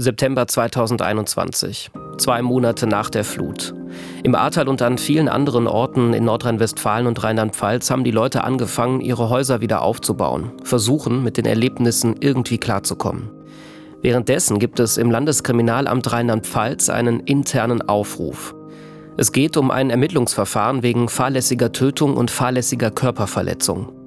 September 2021, zwei Monate nach der Flut. Im Ahrtal und an vielen anderen Orten in Nordrhein-Westfalen und Rheinland-Pfalz haben die Leute angefangen, ihre Häuser wieder aufzubauen, versuchen, mit den Erlebnissen irgendwie klarzukommen. Währenddessen gibt es im Landeskriminalamt Rheinland-Pfalz einen internen Aufruf. Es geht um ein Ermittlungsverfahren wegen fahrlässiger Tötung und fahrlässiger Körperverletzung.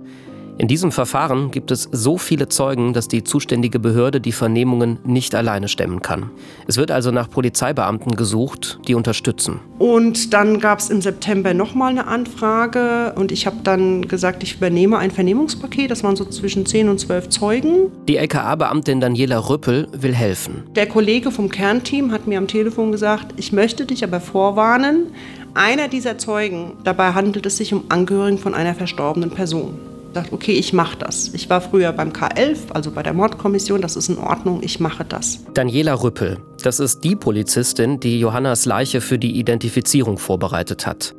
In diesem Verfahren gibt es so viele Zeugen, dass die zuständige Behörde die Vernehmungen nicht alleine stemmen kann. Es wird also nach Polizeibeamten gesucht, die unterstützen. Und dann gab es im September nochmal eine Anfrage und ich habe dann gesagt, ich übernehme ein Vernehmungspaket. Das waren so zwischen 10 und 12 Zeugen. Die LKA-Beamtin Daniela Rüppel will helfen. Der Kollege vom Kernteam hat mir am Telefon gesagt, ich möchte dich aber vorwarnen. Einer dieser Zeugen, dabei handelt es sich um Angehörigen von einer verstorbenen Person dachte, okay, ich mache das. Ich war früher beim K11, also bei der Mordkommission, das ist in Ordnung, ich mache das. Daniela Rüppel, das ist die Polizistin, die Johannas Leiche für die Identifizierung vorbereitet hat.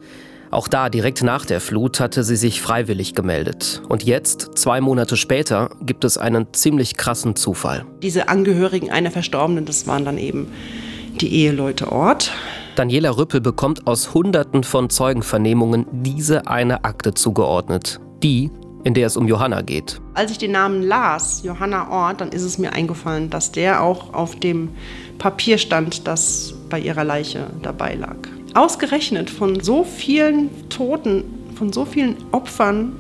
Auch da, direkt nach der Flut, hatte sie sich freiwillig gemeldet. Und jetzt, zwei Monate später, gibt es einen ziemlich krassen Zufall. Diese Angehörigen einer Verstorbenen, das waren dann eben die Eheleute Ort. Daniela Rüppel bekommt aus Hunderten von Zeugenvernehmungen diese eine Akte zugeordnet. Die, in der es um Johanna geht. Als ich den Namen las, Johanna Ort, dann ist es mir eingefallen, dass der auch auf dem Papier stand, das bei ihrer Leiche dabei lag. Ausgerechnet von so vielen Toten, von so vielen Opfern,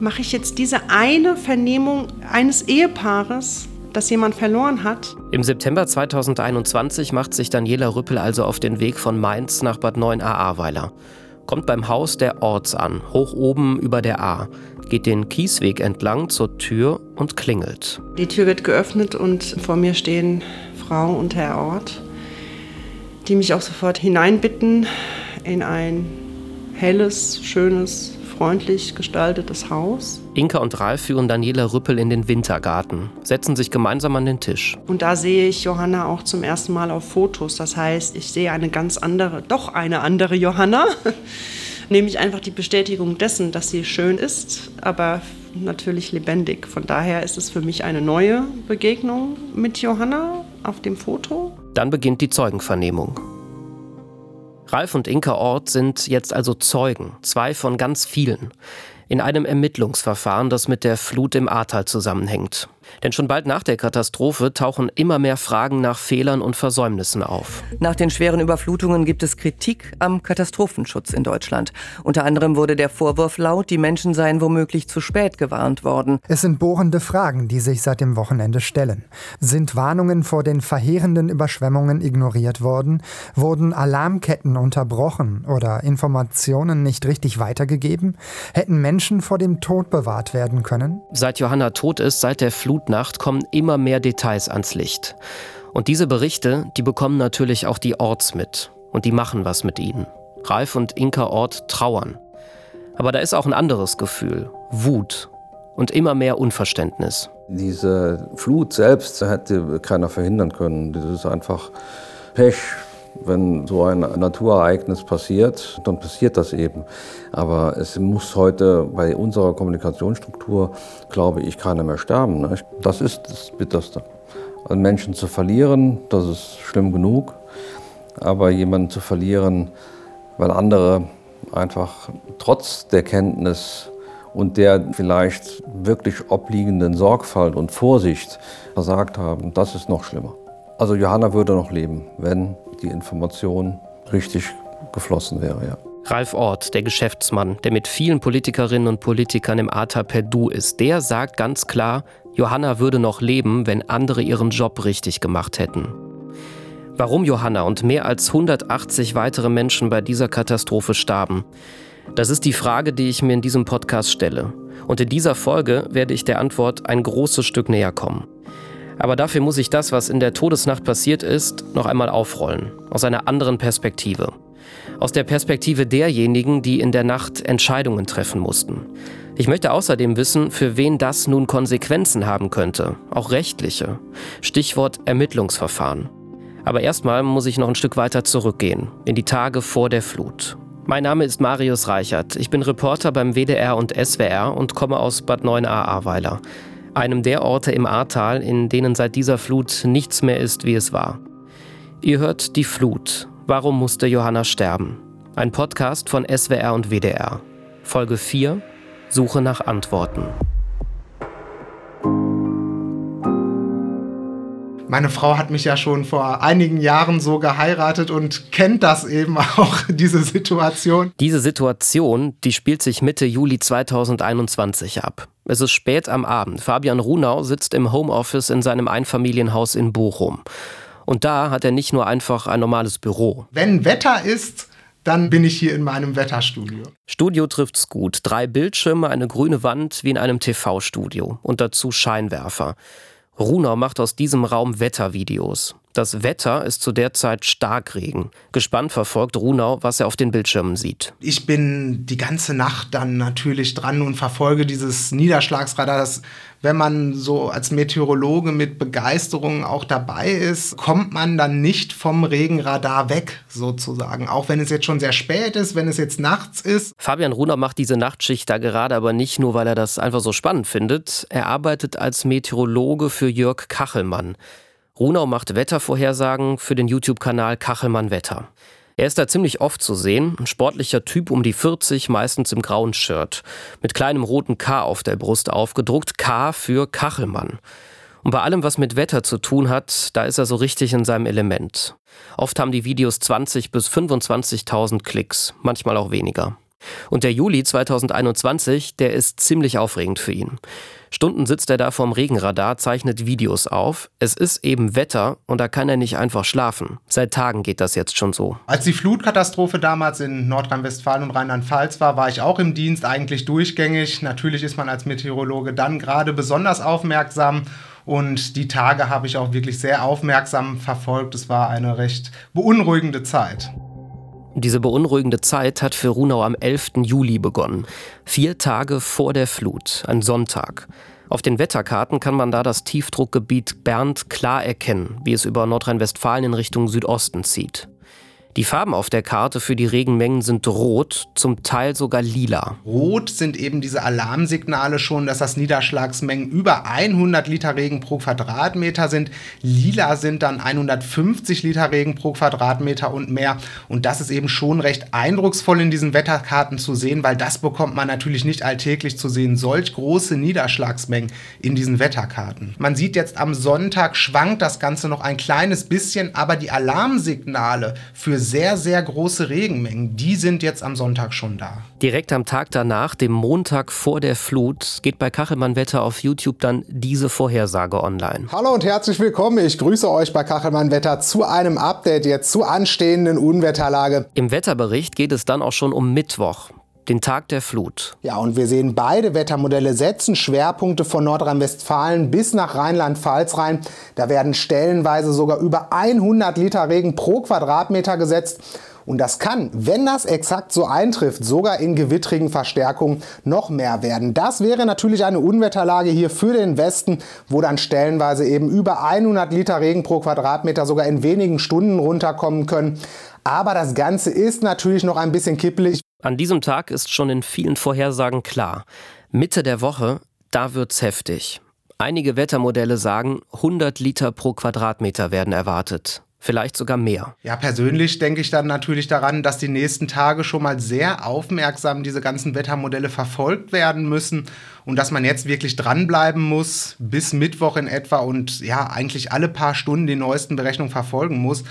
mache ich jetzt diese eine Vernehmung eines Ehepaares, das jemand verloren hat. Im September 2021 macht sich Daniela Rüppel also auf den Weg von Mainz nach Bad 9 a Ahrweiler kommt beim Haus der Orts an, hoch oben über der A, geht den Kiesweg entlang zur Tür und klingelt. Die Tür wird geöffnet und vor mir stehen Frau und Herr Ort, die mich auch sofort hineinbitten in ein helles, schönes, freundlich gestaltetes Haus. Inka und Ralf führen Daniela Rüppel in den Wintergarten, setzen sich gemeinsam an den Tisch. Und da sehe ich Johanna auch zum ersten Mal auf Fotos. Das heißt, ich sehe eine ganz andere, doch eine andere Johanna. Nämlich einfach die Bestätigung dessen, dass sie schön ist, aber natürlich lebendig. Von daher ist es für mich eine neue Begegnung mit Johanna auf dem Foto. Dann beginnt die Zeugenvernehmung. Ralf und Inka Ort sind jetzt also Zeugen, zwei von ganz vielen in einem Ermittlungsverfahren, das mit der Flut im Ahrtal zusammenhängt. Denn schon bald nach der Katastrophe tauchen immer mehr Fragen nach Fehlern und Versäumnissen auf. Nach den schweren Überflutungen gibt es Kritik am Katastrophenschutz in Deutschland. Unter anderem wurde der Vorwurf laut, die Menschen seien womöglich zu spät gewarnt worden. Es sind bohrende Fragen, die sich seit dem Wochenende stellen. Sind Warnungen vor den verheerenden Überschwemmungen ignoriert worden? Wurden Alarmketten unterbrochen oder Informationen nicht richtig weitergegeben? Hätten Menschen vor dem Tod bewahrt werden können? Seit Johanna tot ist, seit der Flut Flutnacht kommen immer mehr Details ans Licht. Und diese Berichte, die bekommen natürlich auch die Orts mit. Und die machen was mit ihnen. Ralf und Inka Ort trauern. Aber da ist auch ein anderes Gefühl. Wut. Und immer mehr Unverständnis. Diese Flut selbst hätte keiner verhindern können. Das ist einfach Pech, wenn so ein Naturereignis passiert, dann passiert das eben. Aber es muss heute bei unserer Kommunikationsstruktur, glaube ich, keiner mehr sterben. Ne? Das ist das Bitterste. Menschen zu verlieren, das ist schlimm genug. Aber jemanden zu verlieren, weil andere einfach trotz der Kenntnis und der vielleicht wirklich obliegenden Sorgfalt und Vorsicht versagt haben, das ist noch schlimmer. Also Johanna würde noch leben, wenn die Information richtig geflossen wäre, ja. Ralf Ort, der Geschäftsmann, der mit vielen Politikerinnen und Politikern im Ahrtal per Du ist, der sagt ganz klar, Johanna würde noch leben, wenn andere ihren Job richtig gemacht hätten. Warum Johanna und mehr als 180 weitere Menschen bei dieser Katastrophe starben, das ist die Frage, die ich mir in diesem Podcast stelle. Und in dieser Folge werde ich der Antwort ein großes Stück näher kommen. Aber dafür muss ich das, was in der Todesnacht passiert ist, noch einmal aufrollen, aus einer anderen Perspektive. Aus der Perspektive derjenigen, die in der Nacht Entscheidungen treffen mussten. Ich möchte außerdem wissen, für wen das nun Konsequenzen haben könnte, auch rechtliche. Stichwort Ermittlungsverfahren. Aber erstmal muss ich noch ein Stück weiter zurückgehen, in die Tage vor der Flut. Mein Name ist Marius Reichert. Ich bin Reporter beim WDR und SWR und komme aus Bad 9a Ahrweiler. Einem der Orte im Ahrtal, in denen seit dieser Flut nichts mehr ist, wie es war. Ihr hört die Flut. Warum musste Johanna sterben? Ein Podcast von SWR und WDR. Folge 4 Suche nach Antworten. Meine Frau hat mich ja schon vor einigen Jahren so geheiratet und kennt das eben auch, diese Situation. Diese Situation, die spielt sich Mitte Juli 2021 ab. Es ist spät am Abend. Fabian Runau sitzt im Homeoffice in seinem Einfamilienhaus in Bochum. Und da hat er nicht nur einfach ein normales Büro. Wenn Wetter ist, dann bin ich hier in meinem Wetterstudio. Studio trifft's gut. Drei Bildschirme, eine grüne Wand wie in einem TV-Studio und dazu Scheinwerfer. Runau macht aus diesem Raum Wettervideos. Das Wetter ist zu der Zeit Starkregen. Gespannt verfolgt Runau, was er auf den Bildschirmen sieht. Ich bin die ganze Nacht dann natürlich dran und verfolge dieses Niederschlagsradar. Das, wenn man so als Meteorologe mit Begeisterung auch dabei ist, kommt man dann nicht vom Regenradar weg, sozusagen. Auch wenn es jetzt schon sehr spät ist, wenn es jetzt nachts ist. Fabian Runau macht diese Nachtschicht da gerade aber nicht nur, weil er das einfach so spannend findet. Er arbeitet als Meteorologe für Jörg Kachelmann. Runau macht Wettervorhersagen für den YouTube-Kanal Kachelmann Wetter. Er ist da ziemlich oft zu sehen, ein sportlicher Typ um die 40, meistens im grauen Shirt, mit kleinem roten K auf der Brust aufgedruckt, K für Kachelmann. Und bei allem, was mit Wetter zu tun hat, da ist er so richtig in seinem Element. Oft haben die Videos 20 bis 25.000 Klicks, manchmal auch weniger. Und der Juli 2021, der ist ziemlich aufregend für ihn. Stunden sitzt er da vorm Regenradar, zeichnet Videos auf. Es ist eben Wetter und da kann er nicht einfach schlafen. Seit Tagen geht das jetzt schon so. Als die Flutkatastrophe damals in Nordrhein-Westfalen und Rheinland-Pfalz war, war ich auch im Dienst, eigentlich durchgängig. Natürlich ist man als Meteorologe dann gerade besonders aufmerksam. Und die Tage habe ich auch wirklich sehr aufmerksam verfolgt. Es war eine recht beunruhigende Zeit. Diese beunruhigende Zeit hat für Runau am 11. Juli begonnen. Vier Tage vor der Flut, ein Sonntag. Auf den Wetterkarten kann man da das Tiefdruckgebiet Bernd klar erkennen, wie es über Nordrhein-Westfalen in Richtung Südosten zieht. Die Farben auf der Karte für die Regenmengen sind rot, zum Teil sogar lila. Rot sind eben diese Alarmsignale schon, dass das Niederschlagsmengen über 100 Liter Regen pro Quadratmeter sind. Lila sind dann 150 Liter Regen pro Quadratmeter und mehr. Und das ist eben schon recht eindrucksvoll in diesen Wetterkarten zu sehen, weil das bekommt man natürlich nicht alltäglich zu sehen. Solch große Niederschlagsmengen in diesen Wetterkarten. Man sieht jetzt am Sonntag schwankt das Ganze noch ein kleines bisschen, aber die Alarmsignale für sehr, sehr große Regenmengen, die sind jetzt am Sonntag schon da. Direkt am Tag danach, dem Montag vor der Flut, geht bei Kachelmann Wetter auf YouTube dann diese Vorhersage online. Hallo und herzlich willkommen. Ich grüße euch bei Kachelmann Wetter zu einem Update jetzt zur anstehenden Unwetterlage. Im Wetterbericht geht es dann auch schon um Mittwoch den Tag der Flut. Ja, und wir sehen, beide Wettermodelle setzen Schwerpunkte von Nordrhein-Westfalen bis nach Rheinland-Pfalz rein. Da werden stellenweise sogar über 100 Liter Regen pro Quadratmeter gesetzt. Und das kann, wenn das exakt so eintrifft, sogar in gewittrigen Verstärkungen noch mehr werden. Das wäre natürlich eine Unwetterlage hier für den Westen, wo dann stellenweise eben über 100 Liter Regen pro Quadratmeter sogar in wenigen Stunden runterkommen können. Aber das Ganze ist natürlich noch ein bisschen kippelig. An diesem Tag ist schon in vielen Vorhersagen klar. Mitte der Woche, da wird's heftig. Einige Wettermodelle sagen, 100 Liter pro Quadratmeter werden erwartet. Vielleicht sogar mehr. Ja, persönlich denke ich dann natürlich daran, dass die nächsten Tage schon mal sehr aufmerksam diese ganzen Wettermodelle verfolgt werden müssen und dass man jetzt wirklich dranbleiben muss bis Mittwoch in etwa und ja, eigentlich alle paar Stunden die neuesten Berechnungen verfolgen muss.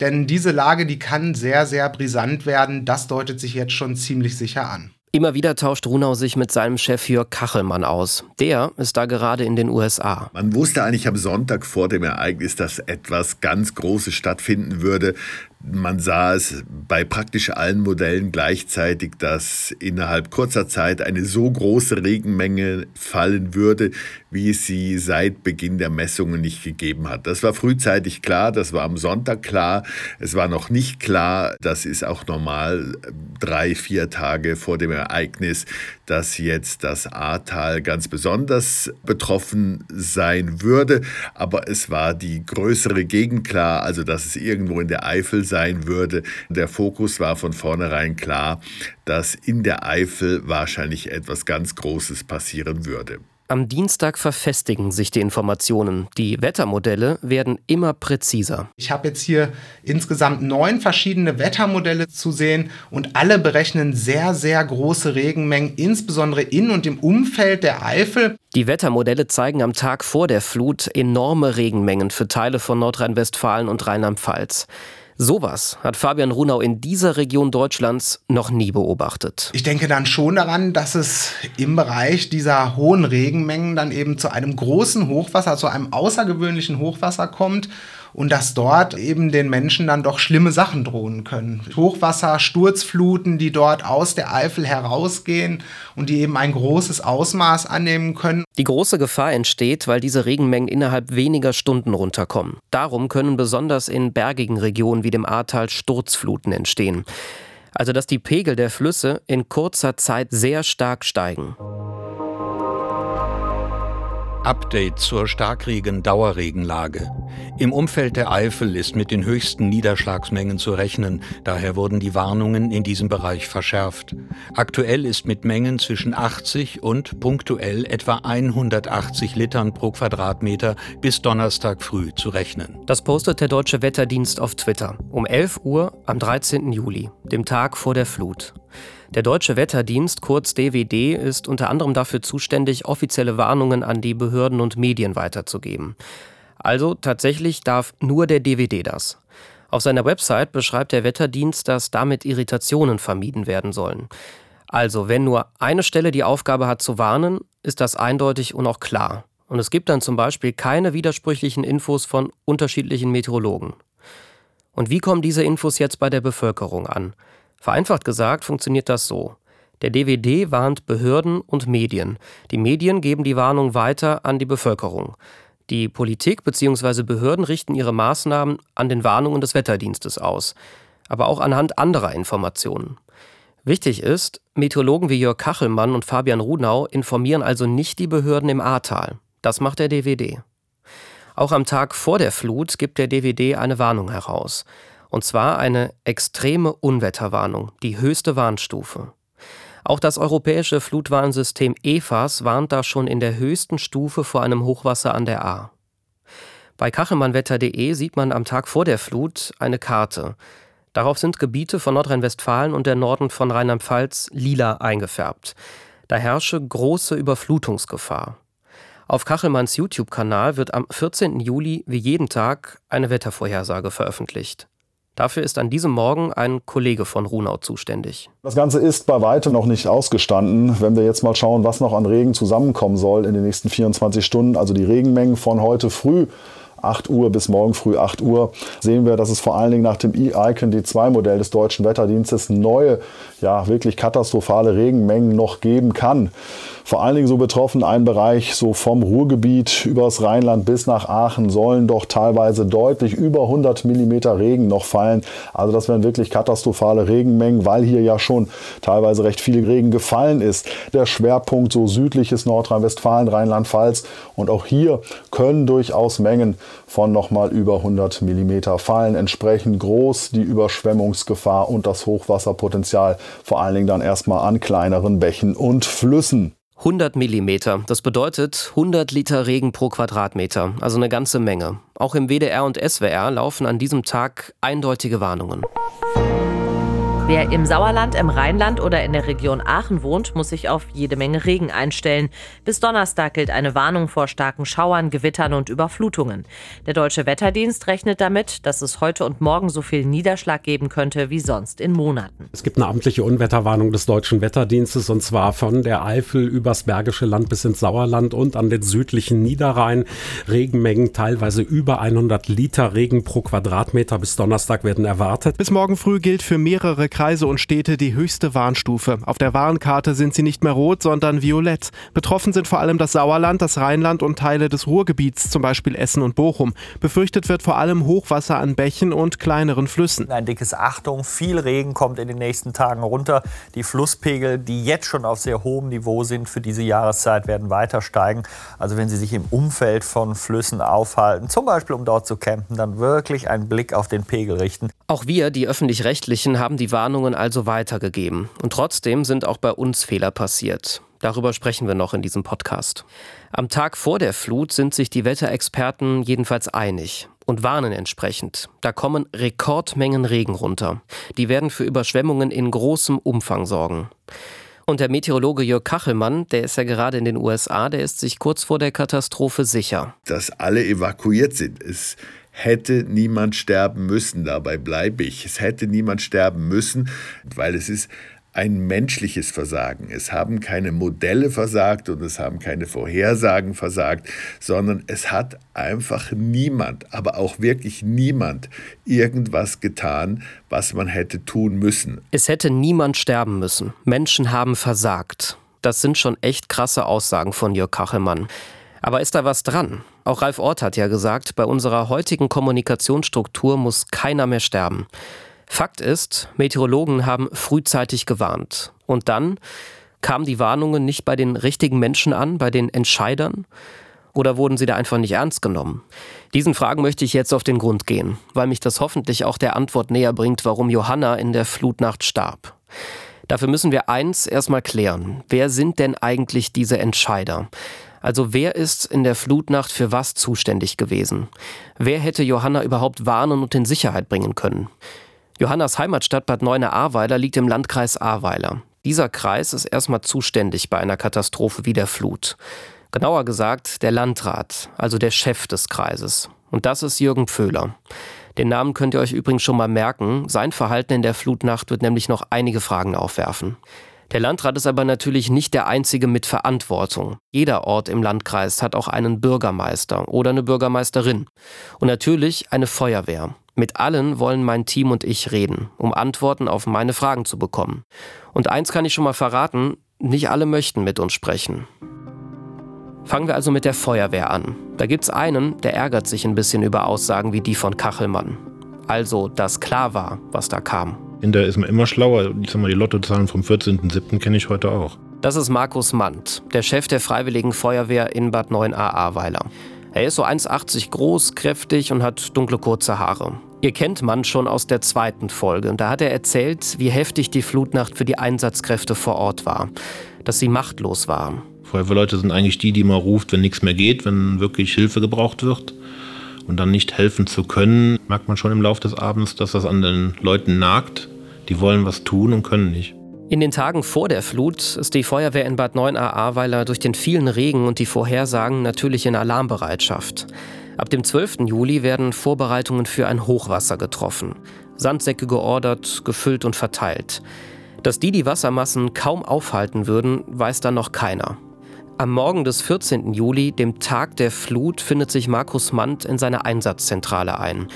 Denn diese Lage, die kann sehr, sehr brisant werden. Das deutet sich jetzt schon ziemlich sicher an. Immer wieder tauscht Runau sich mit seinem Chef Jörg Kachelmann aus. Der ist da gerade in den USA. Man wusste eigentlich am Sonntag vor dem Ereignis, dass etwas ganz Großes stattfinden würde. Man sah es bei praktisch allen Modellen gleichzeitig, dass innerhalb kurzer Zeit eine so große Regenmenge fallen würde, wie es sie seit Beginn der Messungen nicht gegeben hat. Das war frühzeitig klar, das war am Sonntag klar. Es war noch nicht klar, das ist auch normal, drei, vier Tage vor dem Ereignis, dass jetzt das Ahrtal ganz besonders betroffen sein würde. Aber es war die größere Gegend klar, also dass es irgendwo in der Eifel sein würde. Der Fokus war von vornherein klar, dass in der Eifel wahrscheinlich etwas ganz Großes passieren würde. Am Dienstag verfestigen sich die Informationen. Die Wettermodelle werden immer präziser. Ich habe jetzt hier insgesamt neun verschiedene Wettermodelle zu sehen und alle berechnen sehr, sehr große Regenmengen, insbesondere in und im Umfeld der Eifel. Die Wettermodelle zeigen am Tag vor der Flut enorme Regenmengen für Teile von Nordrhein-Westfalen und Rheinland-Pfalz. Sowas hat Fabian Runau in dieser Region Deutschlands noch nie beobachtet. Ich denke dann schon daran, dass es im Bereich dieser hohen Regenmengen dann eben zu einem großen Hochwasser, zu einem außergewöhnlichen Hochwasser kommt und dass dort eben den Menschen dann doch schlimme Sachen drohen können. Hochwasser, Sturzfluten, die dort aus der Eifel herausgehen und die eben ein großes Ausmaß annehmen können. Die große Gefahr entsteht, weil diese Regenmengen innerhalb weniger Stunden runterkommen. Darum können besonders in bergigen Regionen wie dem Ahrtal Sturzfluten entstehen. Also dass die Pegel der Flüsse in kurzer Zeit sehr stark steigen. Update zur Starkregen-Dauerregenlage. Im Umfeld der Eifel ist mit den höchsten Niederschlagsmengen zu rechnen, daher wurden die Warnungen in diesem Bereich verschärft. Aktuell ist mit Mengen zwischen 80 und punktuell etwa 180 Litern pro Quadratmeter bis Donnerstag früh zu rechnen. Das postet der Deutsche Wetterdienst auf Twitter um 11 Uhr am 13. Juli, dem Tag vor der Flut. Der Deutsche Wetterdienst, kurz DWD, ist unter anderem dafür zuständig, offizielle Warnungen an die Behörden und Medien weiterzugeben. Also tatsächlich darf nur der DWD das. Auf seiner Website beschreibt der Wetterdienst, dass damit Irritationen vermieden werden sollen. Also, wenn nur eine Stelle die Aufgabe hat zu warnen, ist das eindeutig und auch klar. Und es gibt dann zum Beispiel keine widersprüchlichen Infos von unterschiedlichen Meteorologen. Und wie kommen diese Infos jetzt bei der Bevölkerung an? Vereinfacht gesagt funktioniert das so. Der DWD warnt Behörden und Medien. Die Medien geben die Warnung weiter an die Bevölkerung. Die Politik bzw. Behörden richten ihre Maßnahmen an den Warnungen des Wetterdienstes aus, aber auch anhand anderer Informationen. Wichtig ist, Meteorologen wie Jörg Kachelmann und Fabian Runau informieren also nicht die Behörden im Ahrtal. Das macht der DWD. Auch am Tag vor der Flut gibt der DWD eine Warnung heraus. Und zwar eine extreme Unwetterwarnung, die höchste Warnstufe. Auch das europäische Flutwarnsystem EFAS warnt da schon in der höchsten Stufe vor einem Hochwasser an der A. Bei kachelmannwetter.de sieht man am Tag vor der Flut eine Karte. Darauf sind Gebiete von Nordrhein-Westfalen und der Norden von Rheinland-Pfalz lila eingefärbt. Da herrsche große Überflutungsgefahr. Auf Kachelmanns YouTube-Kanal wird am 14. Juli wie jeden Tag eine Wettervorhersage veröffentlicht. Dafür ist an diesem Morgen ein Kollege von Runau zuständig. Das Ganze ist bei weitem noch nicht ausgestanden. Wenn wir jetzt mal schauen, was noch an Regen zusammenkommen soll in den nächsten 24 Stunden, also die Regenmengen von heute früh 8 Uhr bis morgen früh 8 Uhr sehen wir, dass es vor allen Dingen nach dem E-Icon D2-Modell des Deutschen Wetterdienstes neue, ja wirklich katastrophale Regenmengen noch geben kann vor allen Dingen so betroffen ein Bereich so vom Ruhrgebiet übers Rheinland bis nach Aachen sollen doch teilweise deutlich über 100 Millimeter Regen noch fallen. Also das wären wirklich katastrophale Regenmengen, weil hier ja schon teilweise recht viel Regen gefallen ist. Der Schwerpunkt so südliches Nordrhein-Westfalen, Rheinland-Pfalz und auch hier können durchaus Mengen von nochmal über 100 Millimeter fallen. Entsprechend groß die Überschwemmungsgefahr und das Hochwasserpotenzial, vor allen Dingen dann erstmal an kleineren Bächen und Flüssen. 100 Millimeter, das bedeutet 100 Liter Regen pro Quadratmeter, also eine ganze Menge. Auch im WDR und SWR laufen an diesem Tag eindeutige Warnungen. Wer im Sauerland, im Rheinland oder in der Region Aachen wohnt, muss sich auf jede Menge Regen einstellen. Bis Donnerstag gilt eine Warnung vor starken Schauern, Gewittern und Überflutungen. Der Deutsche Wetterdienst rechnet damit, dass es heute und morgen so viel Niederschlag geben könnte wie sonst in Monaten. Es gibt eine amtliche Unwetterwarnung des Deutschen Wetterdienstes und zwar von der Eifel übers Bergische Land bis ins Sauerland und an den südlichen Niederrhein. Regenmengen teilweise über 100 Liter Regen pro Quadratmeter bis Donnerstag werden erwartet. Bis morgen früh gilt für mehrere Kreise und Städte die höchste Warnstufe. Auf der Warnkarte sind sie nicht mehr rot, sondern violett. Betroffen sind vor allem das Sauerland, das Rheinland und Teile des Ruhrgebiets, zum Beispiel Essen und Bochum. Befürchtet wird vor allem Hochwasser an Bächen und kleineren Flüssen. Ein dickes Achtung, viel Regen kommt in den nächsten Tagen runter. Die Flusspegel, die jetzt schon auf sehr hohem Niveau sind für diese Jahreszeit, werden weiter steigen. Also wenn Sie sich im Umfeld von Flüssen aufhalten, zum Beispiel um dort zu campen, dann wirklich einen Blick auf den Pegel richten. Auch wir, die öffentlich-rechtlichen, haben die Warnungen also weitergegeben. Und trotzdem sind auch bei uns Fehler passiert. Darüber sprechen wir noch in diesem Podcast. Am Tag vor der Flut sind sich die Wetterexperten jedenfalls einig und warnen entsprechend. Da kommen Rekordmengen Regen runter. Die werden für Überschwemmungen in großem Umfang sorgen. Und der Meteorologe Jörg Kachelmann, der ist ja gerade in den USA, der ist sich kurz vor der Katastrophe sicher. Dass alle evakuiert sind. Es hätte niemand sterben müssen, dabei bleibe ich. Es hätte niemand sterben müssen, weil es ist ein menschliches Versagen. Es haben keine Modelle versagt und es haben keine Vorhersagen versagt, sondern es hat einfach niemand, aber auch wirklich niemand irgendwas getan, was man hätte tun müssen. Es hätte niemand sterben müssen. Menschen haben versagt. Das sind schon echt krasse Aussagen von Jörg Kachelmann. Aber ist da was dran? Auch Ralf Ort hat ja gesagt, bei unserer heutigen Kommunikationsstruktur muss keiner mehr sterben. Fakt ist, Meteorologen haben frühzeitig gewarnt. Und dann kamen die Warnungen nicht bei den richtigen Menschen an, bei den Entscheidern? Oder wurden sie da einfach nicht ernst genommen? Diesen Fragen möchte ich jetzt auf den Grund gehen, weil mich das hoffentlich auch der Antwort näher bringt, warum Johanna in der Flutnacht starb. Dafür müssen wir eins erstmal klären. Wer sind denn eigentlich diese Entscheider? Also wer ist in der Flutnacht für was zuständig gewesen? Wer hätte Johanna überhaupt warnen und in Sicherheit bringen können? Johannas Heimatstadt Bad Neuenahr-Ahrweiler liegt im Landkreis Ahrweiler. Dieser Kreis ist erstmal zuständig bei einer Katastrophe wie der Flut. Genauer gesagt der Landrat, also der Chef des Kreises. Und das ist Jürgen Pföhler. Den Namen könnt ihr euch übrigens schon mal merken. Sein Verhalten in der Flutnacht wird nämlich noch einige Fragen aufwerfen. Der Landrat ist aber natürlich nicht der einzige mit Verantwortung. Jeder Ort im Landkreis hat auch einen Bürgermeister oder eine Bürgermeisterin. Und natürlich eine Feuerwehr. Mit allen wollen mein Team und ich reden, um Antworten auf meine Fragen zu bekommen. Und eins kann ich schon mal verraten, nicht alle möchten mit uns sprechen. Fangen wir also mit der Feuerwehr an. Da gibt's einen, der ärgert sich ein bisschen über Aussagen wie die von Kachelmann. Also, dass klar war, was da kam. Hinterher ist man immer schlauer. Ich sag mal, die Lottozahlen vom 14.07. kenne ich heute auch. Das ist Markus Mandt, der Chef der Freiwilligen Feuerwehr in Bad 9a-Ahrweiler. Er ist so 1,80 groß, kräftig und hat dunkle kurze Haare. Ihr kennt man schon aus der zweiten Folge. Und da hat er erzählt, wie heftig die Flutnacht für die Einsatzkräfte vor Ort war. Dass sie machtlos waren. Feuerwehrleute sind eigentlich die, die man ruft, wenn nichts mehr geht, wenn wirklich Hilfe gebraucht wird. Und dann nicht helfen zu können, merkt man schon im Laufe des Abends, dass das an den Leuten nagt. Die wollen was tun und können nicht. In den Tagen vor der Flut ist die Feuerwehr in Bad 9a-Ahrweiler durch den vielen Regen und die Vorhersagen natürlich in Alarmbereitschaft. Ab dem 12. Juli werden Vorbereitungen für ein Hochwasser getroffen. Sandsäcke geordert, gefüllt und verteilt. Dass die die Wassermassen kaum aufhalten würden, weiß dann noch keiner. Am Morgen des 14. Juli, dem Tag der Flut, findet sich Markus Mandt in seiner Einsatzzentrale ein.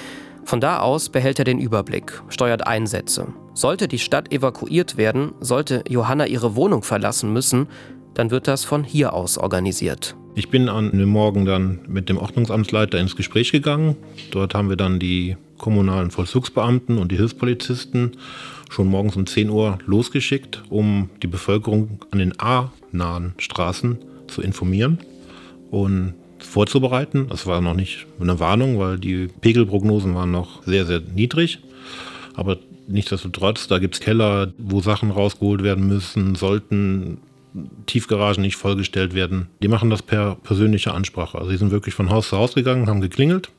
Von da aus behält er den Überblick, steuert Einsätze. Sollte die Stadt evakuiert werden, sollte Johanna ihre Wohnung verlassen müssen, dann wird das von hier aus organisiert. Ich bin an dem Morgen dann mit dem Ordnungsamtsleiter ins Gespräch gegangen. Dort haben wir dann die kommunalen Vollzugsbeamten und die Hilfspolizisten schon morgens um 10 Uhr losgeschickt, um die Bevölkerung an den A-nahen Straßen zu informieren und vorzubereiten. Das war noch nicht eine Warnung, weil die Pegelprognosen waren noch sehr, sehr niedrig. Aber nichtsdestotrotz, da gibt es Keller, wo Sachen rausgeholt werden müssen, sollten Tiefgaragen nicht vollgestellt werden. Die machen das per persönliche Ansprache. Also sie sind wirklich von Haus zu Haus gegangen, haben geklingelt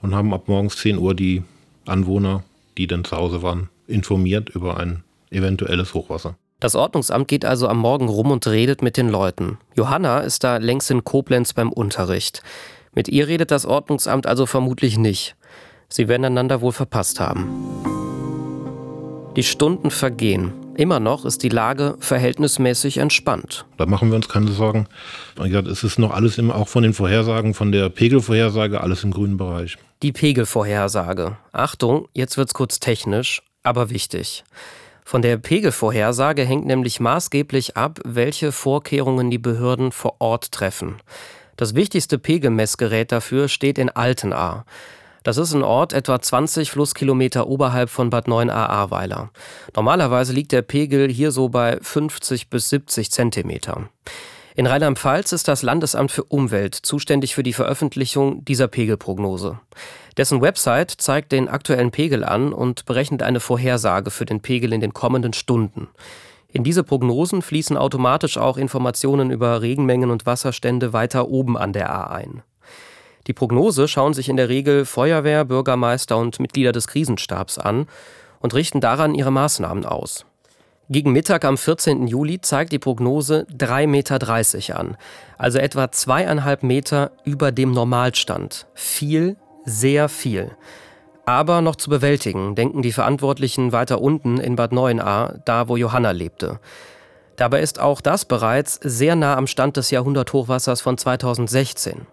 und haben ab morgens 10 Uhr die Anwohner, die dann zu Hause waren, informiert über ein eventuelles Hochwasser. Das Ordnungsamt geht also am Morgen rum und redet mit den Leuten. Johanna ist da längst in Koblenz beim Unterricht. Mit ihr redet das Ordnungsamt also vermutlich nicht. Sie werden einander wohl verpasst haben. Die Stunden vergehen. Immer noch ist die Lage verhältnismäßig entspannt. Da machen wir uns keine Sorgen. Es ist noch alles im, auch von den Vorhersagen, von der Pegelvorhersage, alles im grünen Bereich. Die Pegelvorhersage. Achtung, jetzt wird's kurz technisch, aber wichtig. Von der Pegelvorhersage hängt nämlich maßgeblich ab, welche Vorkehrungen die Behörden vor Ort treffen. Das wichtigste Pegelmessgerät dafür steht in Altenahr. Das ist ein Ort etwa 20 Flusskilometer oberhalb von Bad 9a-Ahrweiler. Normalerweise liegt der Pegel hier so bei 50 bis 70 Zentimeter. In Rheinland-Pfalz ist das Landesamt für Umwelt zuständig für die Veröffentlichung dieser Pegelprognose. Dessen Website zeigt den aktuellen Pegel an und berechnet eine Vorhersage für den Pegel in den kommenden Stunden. In diese Prognosen fließen automatisch auch Informationen über Regenmengen und Wasserstände weiter oben an der A ein. Die Prognose schauen sich in der Regel Feuerwehr, Bürgermeister und Mitglieder des Krisenstabs an und richten daran ihre Maßnahmen aus. Gegen Mittag am 14. Juli zeigt die Prognose 3,30 Meter an, also etwa zweieinhalb Meter über dem Normalstand. Viel, sehr viel. Aber noch zu bewältigen, denken die Verantwortlichen weiter unten in Bad Neuenahr, da wo Johanna lebte. Dabei ist auch das bereits sehr nah am Stand des Jahrhunderthochwassers von 2016.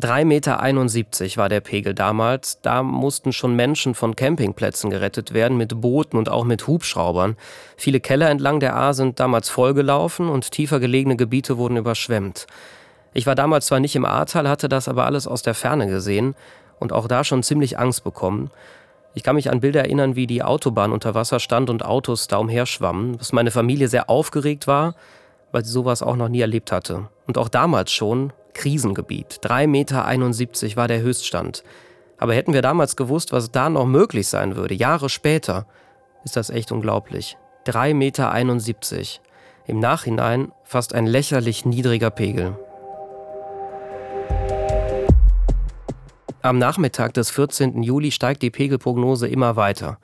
3,71 Meter war der Pegel damals. Da mussten schon Menschen von Campingplätzen gerettet werden, mit Booten und auch mit Hubschraubern. Viele Keller entlang der Ahr sind damals vollgelaufen und tiefer gelegene Gebiete wurden überschwemmt. Ich war damals zwar nicht im Ahrtal, hatte das aber alles aus der Ferne gesehen und auch da schon ziemlich Angst bekommen. Ich kann mich an Bilder erinnern, wie die Autobahn unter Wasser stand und Autos da umherschwammen, was meine Familie sehr aufgeregt war, weil sie sowas auch noch nie erlebt hatte. Und auch damals schon Krisengebiet. 3,71 Meter war der Höchststand. Aber hätten wir damals gewusst, was da noch möglich sein würde, Jahre später, ist das echt unglaublich. 3,71 Meter. Im Nachhinein fast ein lächerlich niedriger Pegel. Am Nachmittag des 14. Juli steigt die Pegelprognose immer weiter.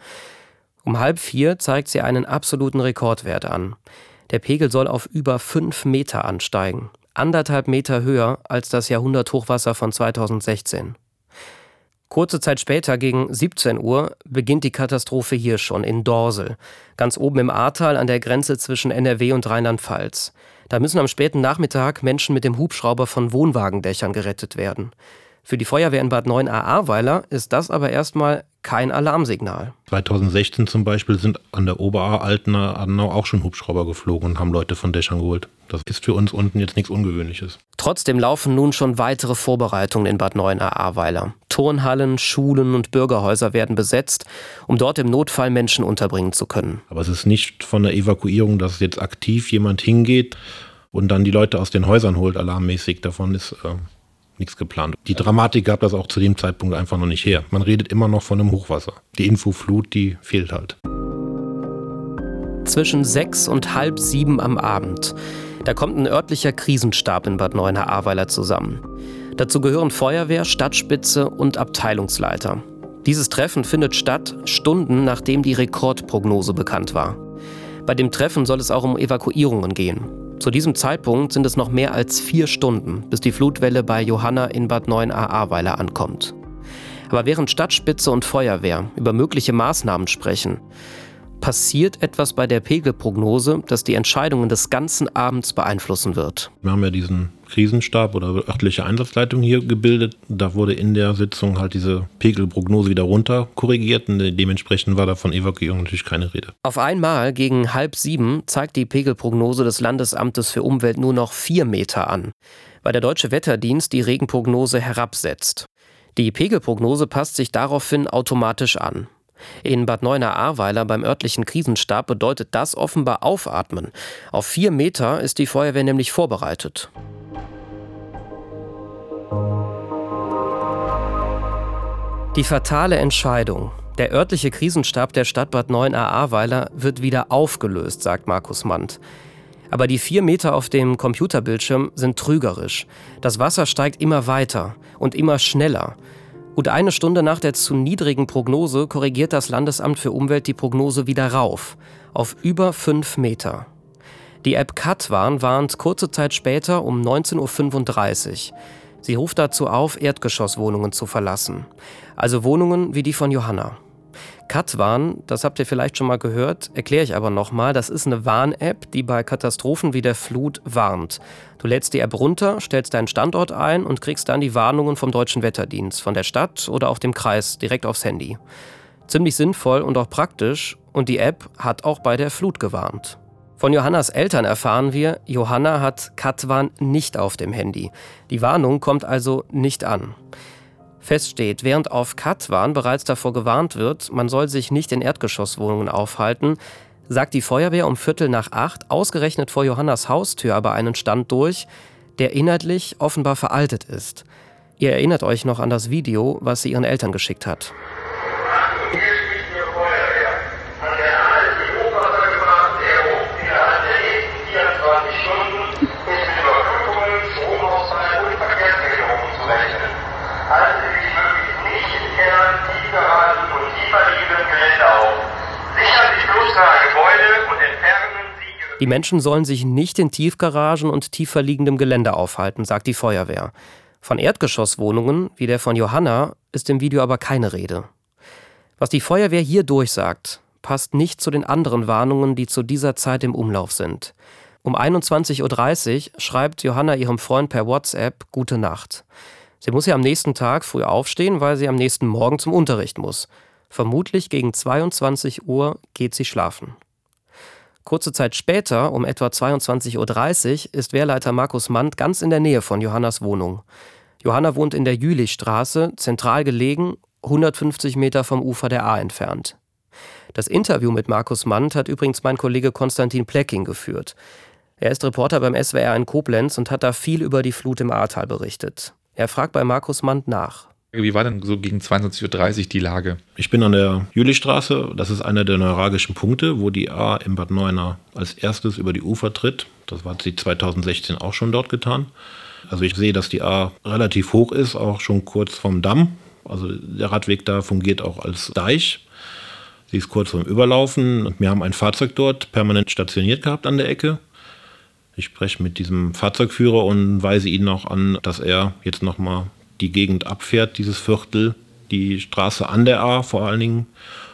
Um halb vier zeigt sie einen absoluten Rekordwert an. Der Pegel soll auf über fünf Meter ansteigen anderthalb Meter höher als das Jahrhunderthochwasser von 2016. Kurze Zeit später, gegen 17 Uhr, beginnt die Katastrophe hier schon in Dorsel, ganz oben im Ahrtal an der Grenze zwischen NRW und Rheinland-Pfalz. Da müssen am späten Nachmittag Menschen mit dem Hubschrauber von Wohnwagendächern gerettet werden. Für die Feuerwehr in Bad 9a Ahrweiler ist das aber erstmal kein Alarmsignal. 2016 zum Beispiel sind an der Oberaar Altener Adenau auch schon Hubschrauber geflogen und haben Leute von Dächern geholt. Das ist für uns unten jetzt nichts Ungewöhnliches. Trotzdem laufen nun schon weitere Vorbereitungen in Bad 9a Ahrweiler. Turnhallen, Schulen und Bürgerhäuser werden besetzt, um dort im Notfall Menschen unterbringen zu können. Aber es ist nicht von der Evakuierung, dass jetzt aktiv jemand hingeht und dann die Leute aus den Häusern holt, alarmmäßig. Davon ist äh, nichts geplant. Die Dramatik gab das auch zu dem Zeitpunkt einfach noch nicht her. Man redet immer noch von einem Hochwasser. Die Infoflut, die fehlt halt. Zwischen sechs und halb sieben am Abend. Da kommt ein örtlicher Krisenstab in Bad Neuenahr-Ahrweiler zusammen. Dazu gehören Feuerwehr, Stadtspitze und Abteilungsleiter. Dieses Treffen findet statt, Stunden nachdem die Rekordprognose bekannt war. Bei dem Treffen soll es auch um Evakuierungen gehen. Zu diesem Zeitpunkt sind es noch mehr als vier Stunden, bis die Flutwelle bei Johanna in Bad 9a-Ahrweiler ankommt. Aber während Stadtspitze und Feuerwehr über mögliche Maßnahmen sprechen, passiert etwas bei der Pegelprognose, das die Entscheidungen des ganzen Abends beeinflussen wird. Wir haben ja diesen Krisenstab oder örtliche Einsatzleitung hier gebildet. Da wurde in der Sitzung halt diese Pegelprognose wieder runter korrigiert und dementsprechend war da von Evakuierung natürlich keine Rede. Auf einmal gegen halb sieben zeigt die Pegelprognose des Landesamtes für Umwelt nur noch vier Meter an, weil der Deutsche Wetterdienst die Regenprognose herabsetzt. Die Pegelprognose passt sich daraufhin automatisch an. In Bad Neuenahr-Ahrweiler beim örtlichen Krisenstab bedeutet das offenbar aufatmen. Auf vier Meter ist die Feuerwehr nämlich vorbereitet. Die fatale Entscheidung. Der örtliche Krisenstab der Stadt Bad Neuenahr-Ahrweiler wird wieder aufgelöst, sagt Markus Mandt. Aber die vier Meter auf dem Computerbildschirm sind trügerisch. Das Wasser steigt immer weiter und immer schneller. Gut eine Stunde nach der zu niedrigen Prognose korrigiert das Landesamt für Umwelt die Prognose wieder rauf, auf über 5 Meter. Die App Katwan warnt kurze Zeit später um 19.35 Uhr. Sie ruft dazu auf, Erdgeschosswohnungen zu verlassen. Also Wohnungen wie die von Johanna. Katwarn, das habt ihr vielleicht schon mal gehört, erkläre ich aber nochmal, das ist eine Warn-App, die bei Katastrophen wie der Flut warnt. Du lädst die App runter, stellst deinen Standort ein und kriegst dann die Warnungen vom Deutschen Wetterdienst, von der Stadt oder auch dem Kreis direkt aufs Handy. Ziemlich sinnvoll und auch praktisch und die App hat auch bei der Flut gewarnt. Von Johannas Eltern erfahren wir, Johanna hat Katwan nicht auf dem Handy. Die Warnung kommt also nicht an. Feststeht, während auf Katwan bereits davor gewarnt wird, man soll sich nicht in Erdgeschosswohnungen aufhalten, sagt die Feuerwehr um Viertel nach acht ausgerechnet vor Johannas Haustür aber einen Stand durch, der inhaltlich offenbar veraltet ist. Ihr erinnert euch noch an das Video, was sie ihren Eltern geschickt hat. Die Menschen sollen sich nicht in Tiefgaragen und tiefer liegendem Gelände aufhalten, sagt die Feuerwehr. Von Erdgeschosswohnungen, wie der von Johanna, ist im Video aber keine Rede. Was die Feuerwehr hier durchsagt, passt nicht zu den anderen Warnungen, die zu dieser Zeit im Umlauf sind. Um 21.30 Uhr schreibt Johanna ihrem Freund per WhatsApp Gute Nacht. Sie muss ja am nächsten Tag früh aufstehen, weil sie am nächsten Morgen zum Unterricht muss. Vermutlich gegen 22 Uhr geht sie schlafen. Kurze Zeit später, um etwa 22.30 Uhr, ist Wehrleiter Markus Mandt ganz in der Nähe von Johannas Wohnung. Johanna wohnt in der Jülichstraße, zentral gelegen, 150 Meter vom Ufer der A entfernt. Das Interview mit Markus Mandt hat übrigens mein Kollege Konstantin Plecking geführt. Er ist Reporter beim SWR in Koblenz und hat da viel über die Flut im Ahrtal berichtet. Er fragt bei Markus Mandt nach. Wie war denn so gegen 22.30 Uhr die Lage? Ich bin an der Jülichstraße. Das ist einer der neuralgischen Punkte, wo die A im Bad Neuenahr als erstes über die Ufer tritt. Das hat sie 2016 auch schon dort getan. Also ich sehe, dass die A relativ hoch ist, auch schon kurz vom Damm. Also der Radweg da fungiert auch als Deich. Sie ist kurz vorm Überlaufen. Wir haben ein Fahrzeug dort permanent stationiert gehabt an der Ecke. Ich spreche mit diesem Fahrzeugführer und weise ihn auch an, dass er jetzt nochmal die Gegend abfährt, dieses Viertel, die Straße an der A vor allen Dingen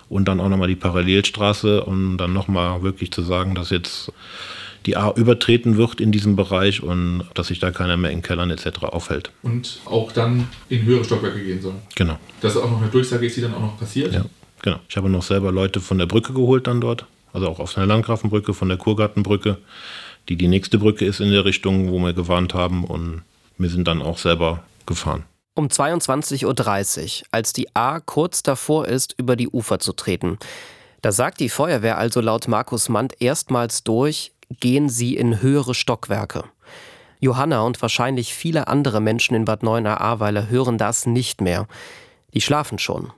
und dann auch nochmal die Parallelstraße und dann nochmal wirklich zu sagen, dass jetzt die A übertreten wird in diesem Bereich und dass sich da keiner mehr in Kellern etc. aufhält. Und auch dann in höhere Stockwerke gehen soll. Genau. Das ist auch noch eine Durchsage ist, die dann auch noch passiert? Ja. Genau. Ich habe noch selber Leute von der Brücke geholt dann dort, also auch auf der Landgrafenbrücke, von der Kurgartenbrücke, die die nächste Brücke ist in der Richtung, wo wir gewarnt haben und wir sind dann auch selber gefahren. Um 22.30 Uhr, als die A kurz davor ist, über die Ufer zu treten. Da sagt die Feuerwehr also laut Markus Mandt erstmals durch, gehen Sie in höhere Stockwerke. Johanna und wahrscheinlich viele andere Menschen in Bad Neuenahr-Ahrweiler hören das nicht mehr. Die schlafen schon.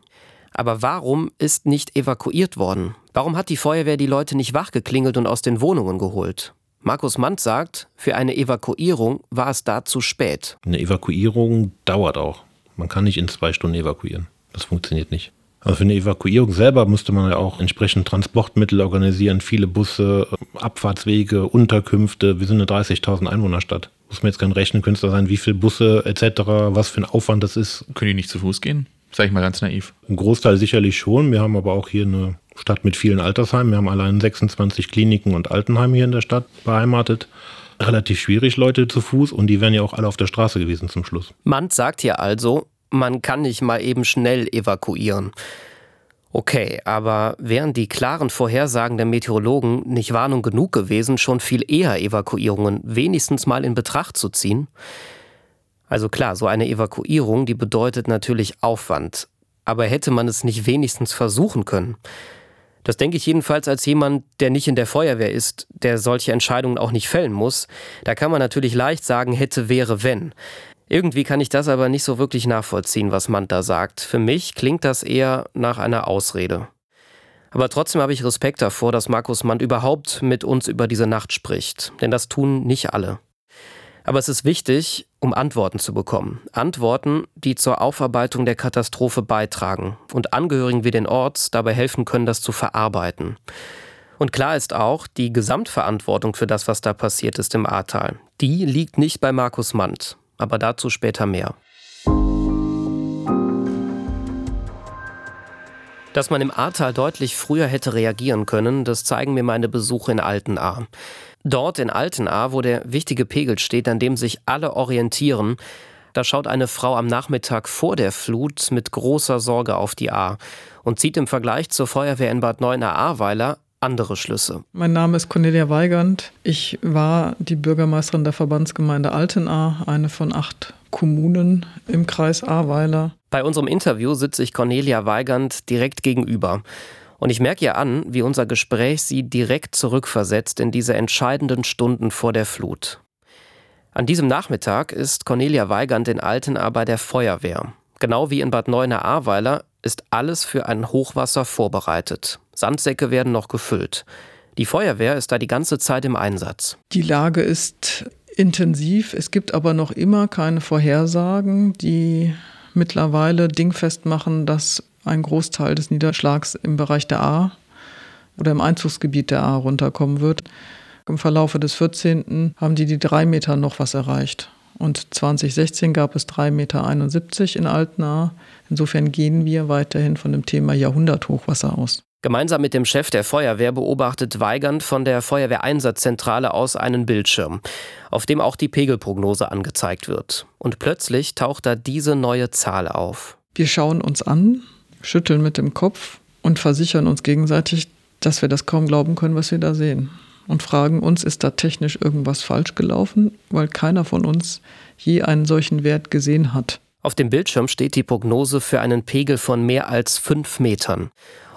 Aber warum ist nicht evakuiert worden? Warum hat die Feuerwehr die Leute nicht wachgeklingelt und aus den Wohnungen geholt? Markus Mandt sagt, für eine Evakuierung war es da zu spät. Eine Evakuierung dauert auch. Man kann nicht in zwei Stunden evakuieren. Das funktioniert nicht. Also für eine Evakuierung selber musste man ja auch entsprechend Transportmittel organisieren, viele Busse, Abfahrtswege, Unterkünfte. Wir sind eine 30.000 Einwohnerstadt. Muss man jetzt kein Rechenkünstler sein, wie viele Busse etc., was für ein Aufwand das ist. Können die nicht zu Fuß gehen? Sag ich mal ganz naiv. Ein Großteil sicherlich schon. Wir haben aber auch hier eine Stadt mit vielen Altersheimen. Wir haben allein 26 Kliniken und Altenheime hier in der Stadt beheimatet. Relativ schwierig, Leute zu Fuß und die wären ja auch alle auf der Straße gewesen zum Schluss. Mann sagt hier also, man kann nicht mal eben schnell evakuieren. Okay, aber wären die klaren Vorhersagen der Meteorologen nicht Warnung genug gewesen, schon viel eher Evakuierungen wenigstens mal in Betracht zu ziehen? Also klar, so eine Evakuierung, die bedeutet natürlich Aufwand. Aber hätte man es nicht wenigstens versuchen können? Das denke ich jedenfalls als jemand, der nicht in der Feuerwehr ist, der solche Entscheidungen auch nicht fällen muss. Da kann man natürlich leicht sagen, hätte, wäre, wenn. Irgendwie kann ich das aber nicht so wirklich nachvollziehen, was man da sagt. Für mich klingt das eher nach einer Ausrede. Aber trotzdem habe ich Respekt davor, dass Markus Mann überhaupt mit uns über diese Nacht spricht. Denn das tun nicht alle. Aber es ist wichtig, um Antworten zu bekommen. Antworten, die zur Aufarbeitung der Katastrophe beitragen und Angehörigen wie den Orts dabei helfen können, das zu verarbeiten. Und klar ist auch, die Gesamtverantwortung für das, was da passiert ist im Ahrtal, die liegt nicht bei Markus Mandt. Aber dazu später mehr. Dass man im Ahrtal deutlich früher hätte reagieren können, das zeigen mir meine Besuche in Altenahr. Dort in Altenahr, wo der wichtige Pegel steht, an dem sich alle orientieren, da schaut eine Frau am Nachmittag vor der Flut mit großer Sorge auf die Ahr und zieht im Vergleich zur Feuerwehr in Bad Neuenahr-Ahrweiler andere Schlüsse. Mein Name ist Cornelia Weigand. Ich war die Bürgermeisterin der Verbandsgemeinde Altenahr, eine von acht Kommunen im Kreis Ahrweiler. Bei unserem Interview sitze ich Cornelia Weigand direkt gegenüber. Und ich merke ihr an, wie unser Gespräch sie direkt zurückversetzt in diese entscheidenden Stunden vor der Flut. An diesem Nachmittag ist Cornelia Weigand in Altenahr bei der Feuerwehr. Genau wie in Bad Neuenahr-Ahrweiler ist alles für ein Hochwasser vorbereitet. Sandsäcke werden noch gefüllt. Die Feuerwehr ist da die ganze Zeit im Einsatz. Die Lage ist intensiv. Es gibt aber noch immer keine Vorhersagen, die mittlerweile dingfest machen, dass ein Großteil des Niederschlags im Bereich der A oder im Einzugsgebiet der A runterkommen wird. Im Verlaufe des 14. haben die die drei Meter noch was erreicht. Und 2016 gab es 3,71 Meter in Altena. Insofern gehen wir weiterhin von dem Thema Jahrhunderthochwasser aus. Gemeinsam mit dem Chef der Feuerwehr beobachtet Weigand von der Feuerwehreinsatzzentrale aus einen Bildschirm, auf dem auch die Pegelprognose angezeigt wird. Und plötzlich taucht da diese neue Zahl auf. Wir schauen uns an, schütteln mit dem Kopf und versichern uns gegenseitig, dass wir das kaum glauben können, was wir da sehen. Und fragen uns, ist da technisch irgendwas falsch gelaufen, weil keiner von uns je einen solchen Wert gesehen hat. Auf dem Bildschirm steht die Prognose für einen Pegel von mehr als fünf Metern.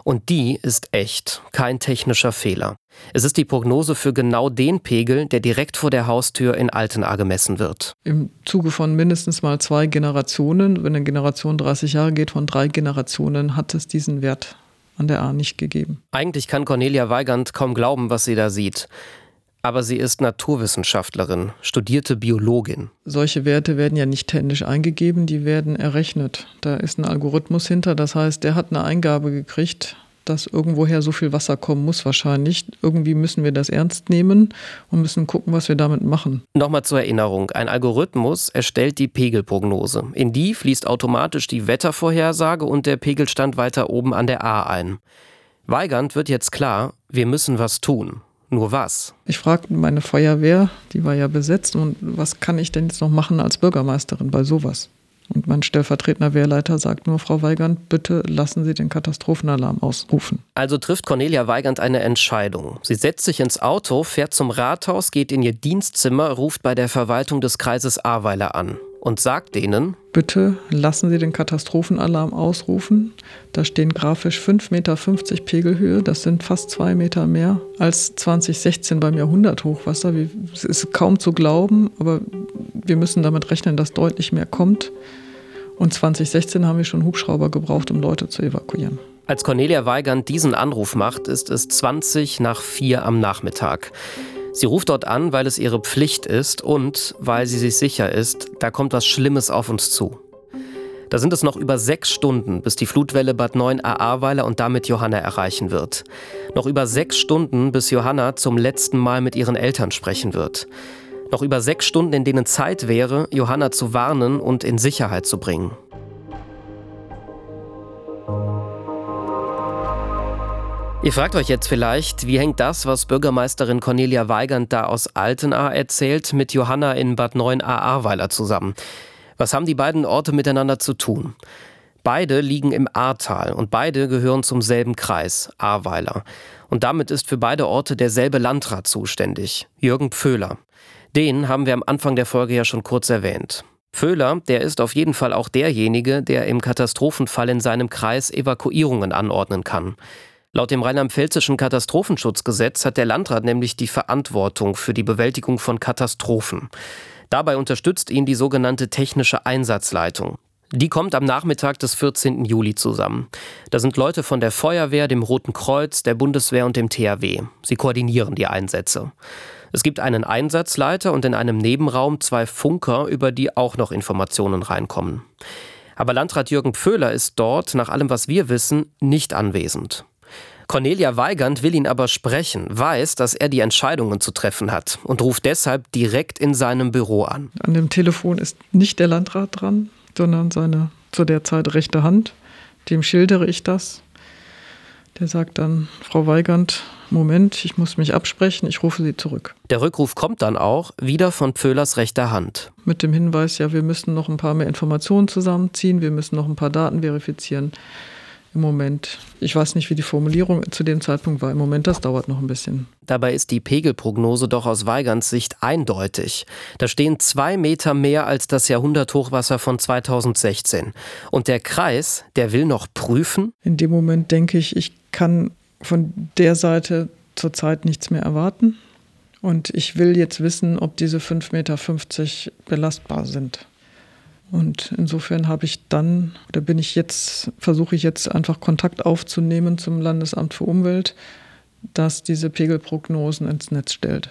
Und die ist echt, kein technischer Fehler. Es ist die Prognose für genau den Pegel, der direkt vor der Haustür in Altenaar gemessen wird. Im Zuge von mindestens mal zwei Generationen, wenn eine Generation 30 Jahre geht, von drei Generationen hat es diesen Wert an der A nicht gegeben. Eigentlich kann Cornelia Weigand kaum glauben, was sie da sieht. Aber sie ist Naturwissenschaftlerin, studierte Biologin. Solche Werte werden ja nicht händisch eingegeben, die werden errechnet. Da ist ein Algorithmus hinter, das heißt, der hat eine Eingabe gekriegt, dass irgendwoher so viel Wasser kommen muss wahrscheinlich. Irgendwie müssen wir das ernst nehmen und müssen gucken, was wir damit machen. Nochmal zur Erinnerung, ein Algorithmus erstellt die Pegelprognose. In die fließt automatisch die Wettervorhersage und der Pegelstand weiter oben an der A ein. Weigernd wird jetzt klar, wir müssen was tun. Nur was? Ich fragte meine Feuerwehr, die war ja besetzt, und was kann ich denn jetzt noch machen als Bürgermeisterin bei sowas? Und mein stellvertretender Wehrleiter sagt nur, Frau Weigand, bitte lassen Sie den Katastrophenalarm ausrufen. Also trifft Cornelia Weigand eine Entscheidung. Sie setzt sich ins Auto, fährt zum Rathaus, geht in ihr Dienstzimmer, ruft bei der Verwaltung des Kreises Ahrweiler an und sagt denen, Bitte lassen Sie den Katastrophenalarm ausrufen. Da stehen grafisch 5,50 Meter Pegelhöhe. Das sind fast zwei Meter mehr als 2016 beim Jahrhunderthochwasser. Es ist kaum zu glauben, aber wir müssen damit rechnen, dass deutlich mehr kommt. Und 2016 haben wir schon Hubschrauber gebraucht, um Leute zu evakuieren. Als Cornelia Weigand diesen Anruf macht, ist es 20 nach 4 am Nachmittag. Sie ruft dort an, weil es ihre Pflicht ist und weil sie sich sicher ist, da kommt was Schlimmes auf uns zu. Da sind es noch über sechs Stunden, bis die Flutwelle Bad 9 Ahrweiler und damit Johanna erreichen wird. Noch über sechs Stunden, bis Johanna zum letzten Mal mit ihren Eltern sprechen wird. Noch über sechs Stunden, in denen Zeit wäre, Johanna zu warnen und in Sicherheit zu bringen. Ihr fragt euch jetzt vielleicht, wie hängt das, was Bürgermeisterin Cornelia Weigand da aus Altenaar erzählt, mit Johanna in Bad 9 Ahrweiler zusammen? Was haben die beiden Orte miteinander zu tun? Beide liegen im Ahrtal und beide gehören zum selben Kreis, Ahrweiler. Und damit ist für beide Orte derselbe Landrat zuständig, Jürgen Pföhler. Den haben wir am Anfang der Folge ja schon kurz erwähnt. Pföhler, der ist auf jeden Fall auch derjenige, der im Katastrophenfall in seinem Kreis Evakuierungen anordnen kann. Laut dem rheinland-pfälzischen Katastrophenschutzgesetz hat der Landrat nämlich die Verantwortung für die Bewältigung von Katastrophen. Dabei unterstützt ihn die sogenannte technische Einsatzleitung. Die kommt am Nachmittag des 14. Juli zusammen. Da sind Leute von der Feuerwehr, dem Roten Kreuz, der Bundeswehr und dem THW. Sie koordinieren die Einsätze. Es gibt einen Einsatzleiter und in einem Nebenraum zwei Funker, über die auch noch Informationen reinkommen. Aber Landrat Jürgen Pföhler ist dort, nach allem was wir wissen, nicht anwesend. Cornelia Weigand will ihn aber sprechen, weiß, dass er die Entscheidungen zu treffen hat und ruft deshalb direkt in seinem Büro an. An dem Telefon ist nicht der Landrat dran, sondern seine zu der Zeit rechte Hand. Dem schildere ich das. Der sagt dann, Frau Weigand, Moment, ich muss mich absprechen, ich rufe Sie zurück. Der Rückruf kommt dann auch wieder von Pföhlers rechter Hand. Mit dem Hinweis, ja, wir müssen noch ein paar mehr Informationen zusammenziehen, wir müssen noch ein paar Daten verifizieren im Moment. Ich weiß nicht, wie die Formulierung zu dem Zeitpunkt war. Im Moment, das dauert noch ein bisschen. Dabei ist die Pegelprognose doch aus Weigerns Sicht eindeutig. Da stehen zwei Meter mehr als das Jahrhunderthochwasser von 2016. Und der Kreis, der will noch prüfen? In dem Moment denke ich, ich kann von der Seite zurzeit nichts mehr erwarten. Und ich will jetzt wissen, ob diese 5,50 Meter belastbar sind. Und insofern habe ich dann, oder bin ich jetzt, versuche ich jetzt einfach Kontakt aufzunehmen zum Landesamt für Umwelt, das diese Pegelprognosen ins Netz stellt.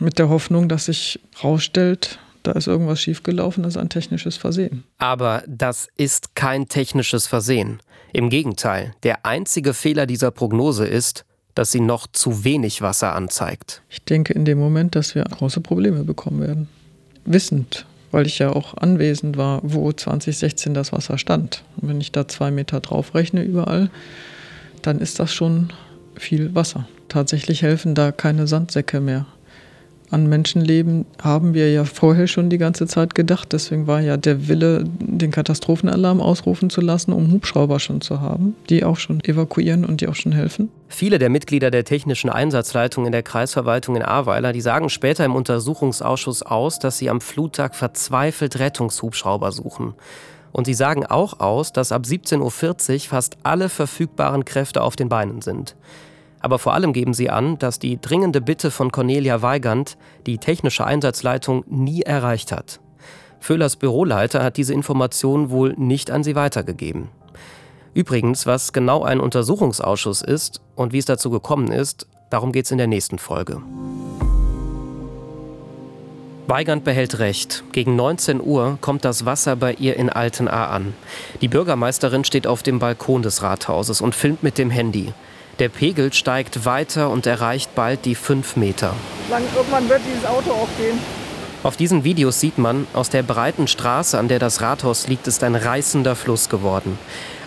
Mit der Hoffnung, dass sich herausstellt, da ist irgendwas schiefgelaufen, das ist ein technisches Versehen. Aber das ist kein technisches Versehen. Im Gegenteil, der einzige Fehler dieser Prognose ist, dass sie noch zu wenig Wasser anzeigt. Ich denke in dem Moment, dass wir große Probleme bekommen werden. Wissend, weil ich ja auch anwesend war, wo 2016 das Wasser stand. Und wenn ich da zwei Meter drauf rechne überall, dann ist das schon viel Wasser. Tatsächlich helfen da keine Sandsäcke mehr an Menschenleben haben wir ja vorher schon die ganze Zeit gedacht. Deswegen war ja der Wille, den Katastrophenalarm ausrufen zu lassen, um Hubschrauber schon zu haben, die auch schon evakuieren und die auch schon helfen. Viele der Mitglieder der technischen Einsatzleitung in der Kreisverwaltung in Ahrweiler, die sagen später im Untersuchungsausschuss aus, dass sie am Fluttag verzweifelt Rettungshubschrauber suchen. Und sie sagen auch aus, dass ab 17.40 Uhr fast alle verfügbaren Kräfte auf den Beinen sind. Aber vor allem geben sie an, dass die dringende Bitte von Cornelia Weigand die technische Einsatzleitung nie erreicht hat. Föhlers Büroleiter hat diese Information wohl nicht an sie weitergegeben. Übrigens, was genau ein Untersuchungsausschuss ist und wie es dazu gekommen ist, darum geht es in der nächsten Folge. Weigand behält Recht. Gegen 19 Uhr kommt das Wasser bei ihr in Altenahr an. Die Bürgermeisterin steht auf dem Balkon des Rathauses und filmt mit dem Handy. Der Pegel steigt weiter und erreicht bald die 5 Meter. irgendwann wird dieses Auto auch gehen. Auf diesen Videos sieht man, aus der breiten Straße, an der das Rathaus liegt, ist ein reißender Fluss geworden.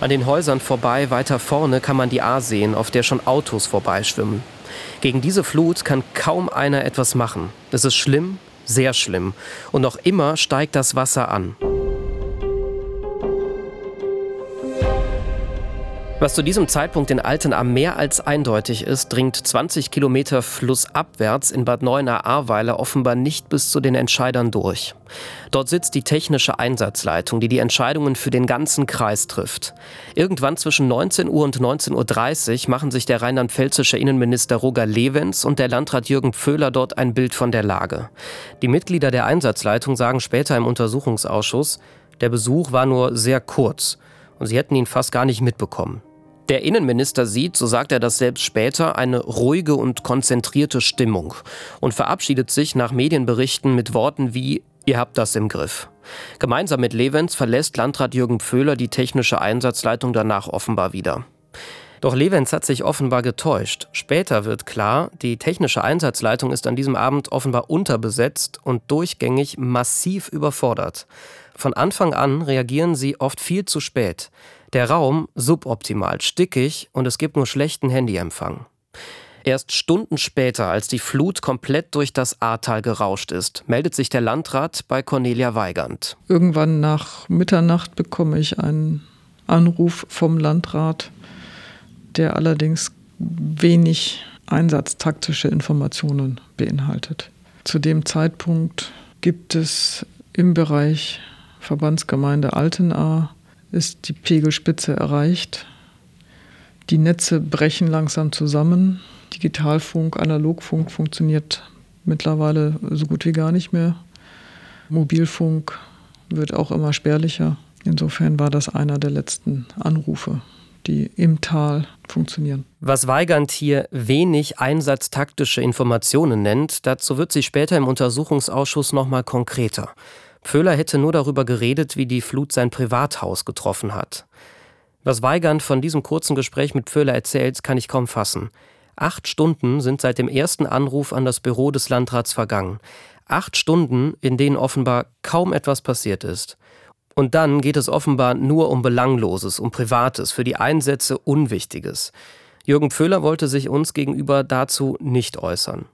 An den Häusern vorbei, weiter vorne, kann man die Ahr sehen, auf der schon Autos vorbeischwimmen. Gegen diese Flut kann kaum einer etwas machen. Es ist schlimm, sehr schlimm. Und noch immer steigt das Wasser an. Was zu diesem Zeitpunkt in Altenahr mehr als eindeutig ist, dringt 20 Kilometer flussabwärts in Bad Neuenahr-Ahrweiler offenbar nicht bis zu den Entscheidern durch. Dort sitzt die technische Einsatzleitung, die die Entscheidungen für den ganzen Kreis trifft. Irgendwann zwischen 19 Uhr und 19.30 Uhr machen sich der rheinland-pfälzische Innenminister Roger Lewens und der Landrat Jürgen Pföhler dort ein Bild von der Lage. Die Mitglieder der Einsatzleitung sagen später im Untersuchungsausschuss, der Besuch war nur sehr kurz und sie hätten ihn fast gar nicht mitbekommen. Der Innenminister sieht, so sagt er das selbst später, eine ruhige und konzentrierte Stimmung und verabschiedet sich nach Medienberichten mit Worten wie Ihr habt das im Griff. Gemeinsam mit Levens verlässt Landrat Jürgen Pföhler die technische Einsatzleitung danach offenbar wieder. Doch Levens hat sich offenbar getäuscht. Später wird klar, die technische Einsatzleitung ist an diesem Abend offenbar unterbesetzt und durchgängig massiv überfordert. Von Anfang an reagieren sie oft viel zu spät. Der Raum suboptimal, stickig und es gibt nur schlechten Handyempfang. Erst Stunden später, als die Flut komplett durch das Ahrtal gerauscht ist, meldet sich der Landrat bei Cornelia Weigand. Irgendwann nach Mitternacht bekomme ich einen Anruf vom Landrat, der allerdings wenig einsatztaktische Informationen beinhaltet. Zu dem Zeitpunkt gibt es im Bereich Verbandsgemeinde Altenahr ist die Pegelspitze erreicht. Die Netze brechen langsam zusammen. Digitalfunk, Analogfunk funktioniert mittlerweile so gut wie gar nicht mehr. Mobilfunk wird auch immer spärlicher. Insofern war das einer der letzten Anrufe, die im Tal funktionieren. Was Weigand hier wenig einsatztaktische Informationen nennt, dazu wird sie später im Untersuchungsausschuss noch mal konkreter. Pföhler hätte nur darüber geredet, wie die Flut sein Privathaus getroffen hat. Was Weigand von diesem kurzen Gespräch mit Pföhler erzählt, kann ich kaum fassen. Acht Stunden sind seit dem ersten Anruf an das Büro des Landrats vergangen. Acht Stunden, in denen offenbar kaum etwas passiert ist. Und dann geht es offenbar nur um Belangloses, um Privates, für die Einsätze Unwichtiges. Jürgen Pföhler wollte sich uns gegenüber dazu nicht äußern.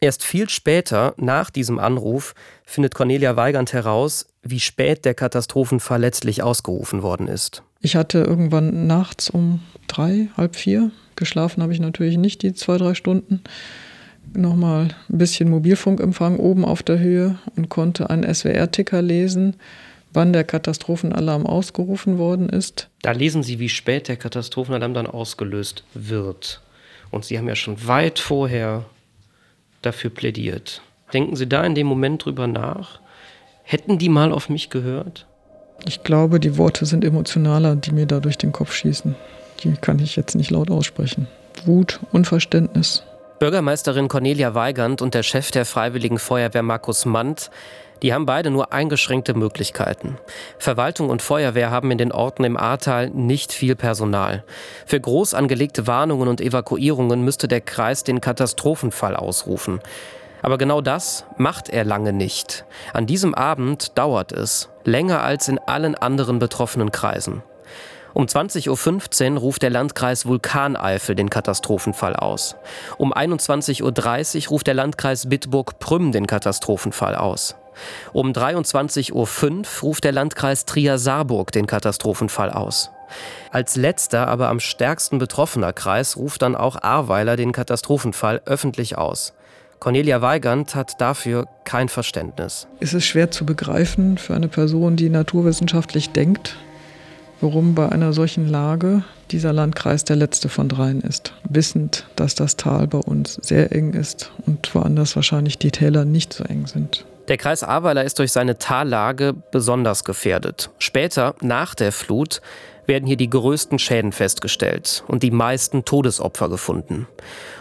Erst viel später, nach diesem Anruf, findet Cornelia Weigand heraus, wie spät der Katastrophenfall letztlich ausgerufen worden ist. Ich hatte irgendwann nachts um drei, halb vier, geschlafen habe ich natürlich nicht die zwei, drei Stunden, nochmal ein bisschen Mobilfunkempfang oben auf der Höhe und konnte einen SWR-Ticker lesen, wann der Katastrophenalarm ausgerufen worden ist. Da lesen Sie, wie spät der Katastrophenalarm dann ausgelöst wird. Und Sie haben ja schon weit vorher dafür plädiert. Denken Sie da in dem Moment drüber nach? Hätten die mal auf mich gehört? Ich glaube, die Worte sind emotionaler, die mir da durch den Kopf schießen. Die kann ich jetzt nicht laut aussprechen. Wut, Unverständnis. Bürgermeisterin Cornelia Weigand und der Chef der Freiwilligen Feuerwehr Markus Mandt, Die haben beide nur eingeschränkte Möglichkeiten. Verwaltung und Feuerwehr haben in den Orten im Ahrtal nicht viel Personal. Für groß angelegte Warnungen und Evakuierungen müsste der Kreis den Katastrophenfall ausrufen. Aber genau das macht er lange nicht. An diesem Abend dauert es, länger als in allen anderen betroffenen Kreisen. Um 20.15 Uhr ruft der Landkreis Vulkaneifel den Katastrophenfall aus. Um 21.30 Uhr ruft der Landkreis Bitburg-Prüm den Katastrophenfall aus. Um 23.05 Uhr ruft der Landkreis Trier-Saarburg den Katastrophenfall aus. Als letzter, aber am stärksten betroffener Kreis ruft dann auch Ahrweiler den Katastrophenfall öffentlich aus. Cornelia Weigand hat dafür kein Verständnis. Es ist schwer zu begreifen für eine Person, die naturwissenschaftlich denkt, warum bei einer solchen Lage dieser Landkreis der letzte von dreien ist. Wissend, dass das Tal bei uns sehr eng ist und woanders wahrscheinlich die Täler nicht so eng sind. Der Kreis Ahrweiler ist durch seine Tallage besonders gefährdet. Später, nach der Flut, werden hier die größten Schäden festgestellt und die meisten Todesopfer gefunden.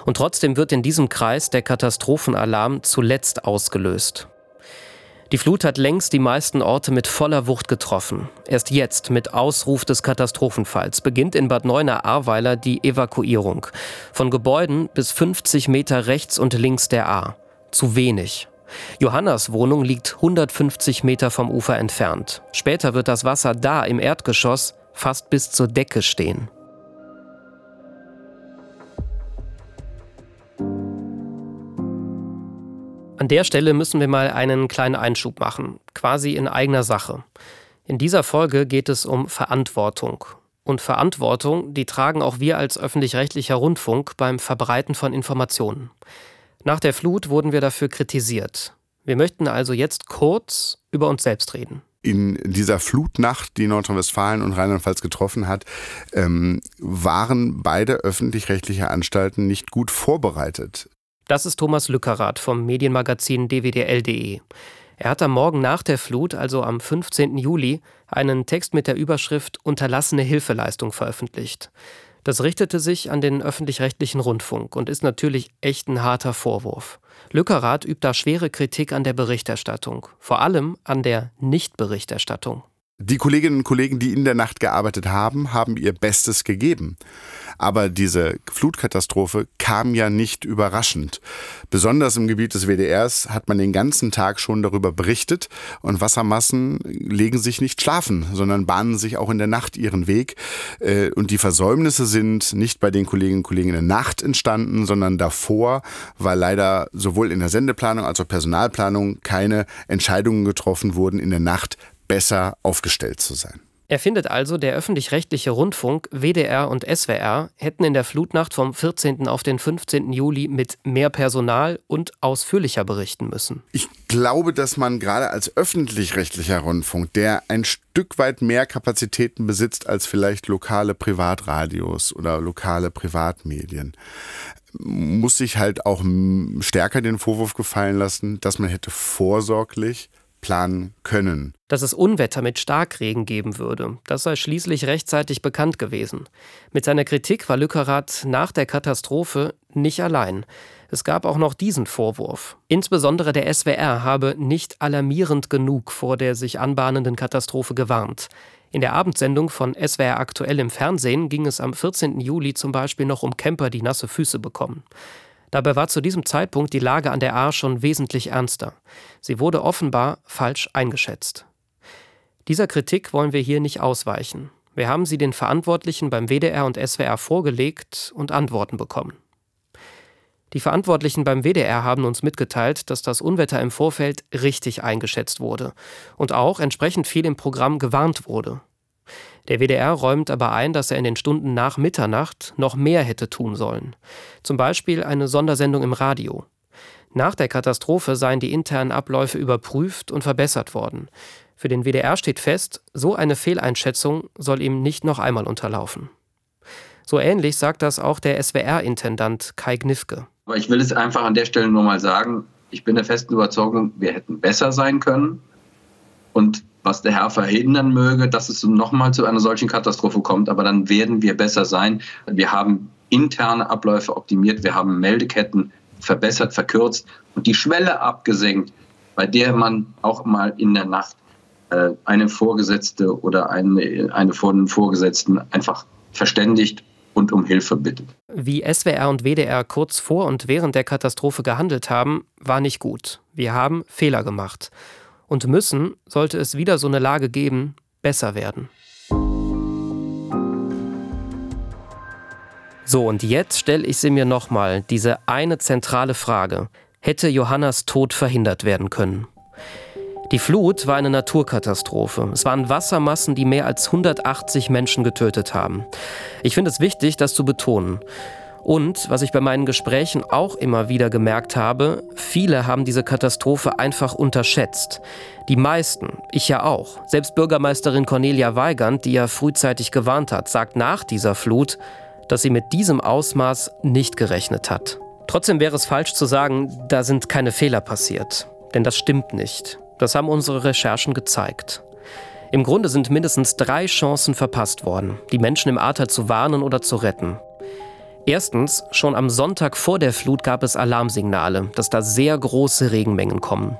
Und trotzdem wird in diesem Kreis der Katastrophenalarm zuletzt ausgelöst. Die Flut hat längst die meisten Orte mit voller Wucht getroffen. Erst jetzt, mit Ausruf des Katastrophenfalls, beginnt in Bad Neuenahr-Ahrweiler die Evakuierung. Von Gebäuden bis 50 Meter rechts und links der Ahr. Zu wenig. Johannas Wohnung liegt 150 Meter vom Ufer entfernt. Später wird das Wasser da im Erdgeschoss fast bis zur Decke stehen. An der Stelle müssen wir mal einen kleinen Einschub machen, quasi in eigener Sache. In dieser Folge geht es um Verantwortung. Und Verantwortung, die tragen auch wir als öffentlich-rechtlicher Rundfunk beim Verbreiten von Informationen. Nach der Flut wurden wir dafür kritisiert. Wir möchten also jetzt kurz über uns selbst reden in dieser Flutnacht, die Nordrhein-Westfalen und Rheinland-Pfalz getroffen hat, ähm, waren beide öffentlich-rechtliche Anstalten nicht gut vorbereitet. Das ist Thomas Lückerath vom Medienmagazin dwdl.de. Er hat am Morgen nach der Flut, also am 15. Juli, einen Text mit der Überschrift Unterlassene Hilfeleistung veröffentlicht. Das richtete sich an den öffentlich-rechtlichen Rundfunk und ist natürlich echt ein harter Vorwurf. Lückerath übt da schwere Kritik an der Berichterstattung, vor allem an der Nichtberichterstattung. Die Kolleginnen und Kollegen, die in der Nacht gearbeitet haben, haben ihr Bestes gegeben. Aber diese Flutkatastrophe kam ja nicht überraschend. Besonders im Gebiet des WDRs hat man den ganzen Tag schon darüber berichtet und Wassermassen legen sich nicht schlafen, sondern bahnen sich auch in der Nacht ihren Weg. Äh, und die Versäumnisse sind nicht bei den Kolleginnen und Kollegen in der Nacht entstanden, sondern davor, weil leider sowohl in der Sendeplanung als auch Personalplanung keine Entscheidungen getroffen wurden in der Nacht besser aufgestellt zu sein. Er findet also, der öffentlich-rechtliche Rundfunk, WDR und SWR hätten in der Flutnacht vom 14. auf den 15. Juli mit mehr Personal und ausführlicher berichten müssen. Ich glaube, dass man gerade als öffentlich-rechtlicher Rundfunk, der ein Stück weit mehr Kapazitäten besitzt als vielleicht lokale Privatradios oder lokale Privatmedien, muss sich halt auch stärker den Vorwurf gefallen lassen, dass man hätte vorsorglich planen können. Dass es Unwetter mit Starkregen geben würde, das sei schließlich rechtzeitig bekannt gewesen. Mit seiner Kritik war Lückerath nach der Katastrophe nicht allein. Es gab auch noch diesen Vorwurf. Insbesondere der SWR habe nicht alarmierend genug vor der sich anbahnenden Katastrophe gewarnt. In der Abendsendung von SWR aktuell im Fernsehen ging es am 14. Juli zum Beispiel noch um Camper, die nasse Füße bekommen. Dabei war zu diesem Zeitpunkt die Lage an der Ahr schon wesentlich ernster. Sie wurde offenbar falsch eingeschätzt. Dieser Kritik wollen wir hier nicht ausweichen. Wir haben sie den Verantwortlichen beim WDR und SWR vorgelegt und Antworten bekommen. Die Verantwortlichen beim WDR haben uns mitgeteilt, dass das Unwetter im Vorfeld richtig eingeschätzt wurde und auch entsprechend viel im Programm gewarnt wurde. Der WDR räumt aber ein, dass er in den Stunden nach Mitternacht noch mehr hätte tun sollen. Zum Beispiel eine Sondersendung im Radio. Nach der Katastrophe seien die internen Abläufe überprüft und verbessert worden. Für den WDR steht fest, so eine Fehleinschätzung soll ihm nicht noch einmal unterlaufen. So ähnlich sagt das auch der SWR-Intendant Kai Gnifke. Aber ich will es einfach an der Stelle nur mal sagen, ich bin der festen Überzeugung, wir hätten besser sein können. Und was der Herr verhindern möge, dass es nochmal zu einer solchen Katastrophe kommt. Aber dann werden wir besser sein. Wir haben interne Abläufe optimiert, wir haben Meldeketten verbessert, verkürzt und die Schwelle abgesenkt, bei der man auch mal in der Nacht äh, eine Vorgesetzte oder eine, eine von den Vorgesetzten einfach verständigt und um Hilfe bittet. Wie SWR und WDR kurz vor und während der Katastrophe gehandelt haben, war nicht gut. Wir haben Fehler gemacht. Und müssen, sollte es wieder so eine Lage geben, besser werden. So, und jetzt stelle ich sie mir nochmal, diese eine zentrale Frage. Hätte Johannas Tod verhindert werden können? Die Flut war eine Naturkatastrophe. Es waren Wassermassen, die mehr als 180 Menschen getötet haben. Ich finde es wichtig, das zu betonen. Und, was ich bei meinen Gesprächen auch immer wieder gemerkt habe, viele haben diese Katastrophe einfach unterschätzt. Die meisten, ich ja auch. Selbst Bürgermeisterin Cornelia Weigand, die ja frühzeitig gewarnt hat, sagt nach dieser Flut, dass sie mit diesem Ausmaß nicht gerechnet hat. Trotzdem wäre es falsch zu sagen, da sind keine Fehler passiert. Denn das stimmt nicht. Das haben unsere Recherchen gezeigt. Im Grunde sind mindestens drei Chancen verpasst worden, die Menschen im Ahrtal zu warnen oder zu retten. Erstens, schon am Sonntag vor der Flut gab es Alarmsignale, dass da sehr große Regenmengen kommen.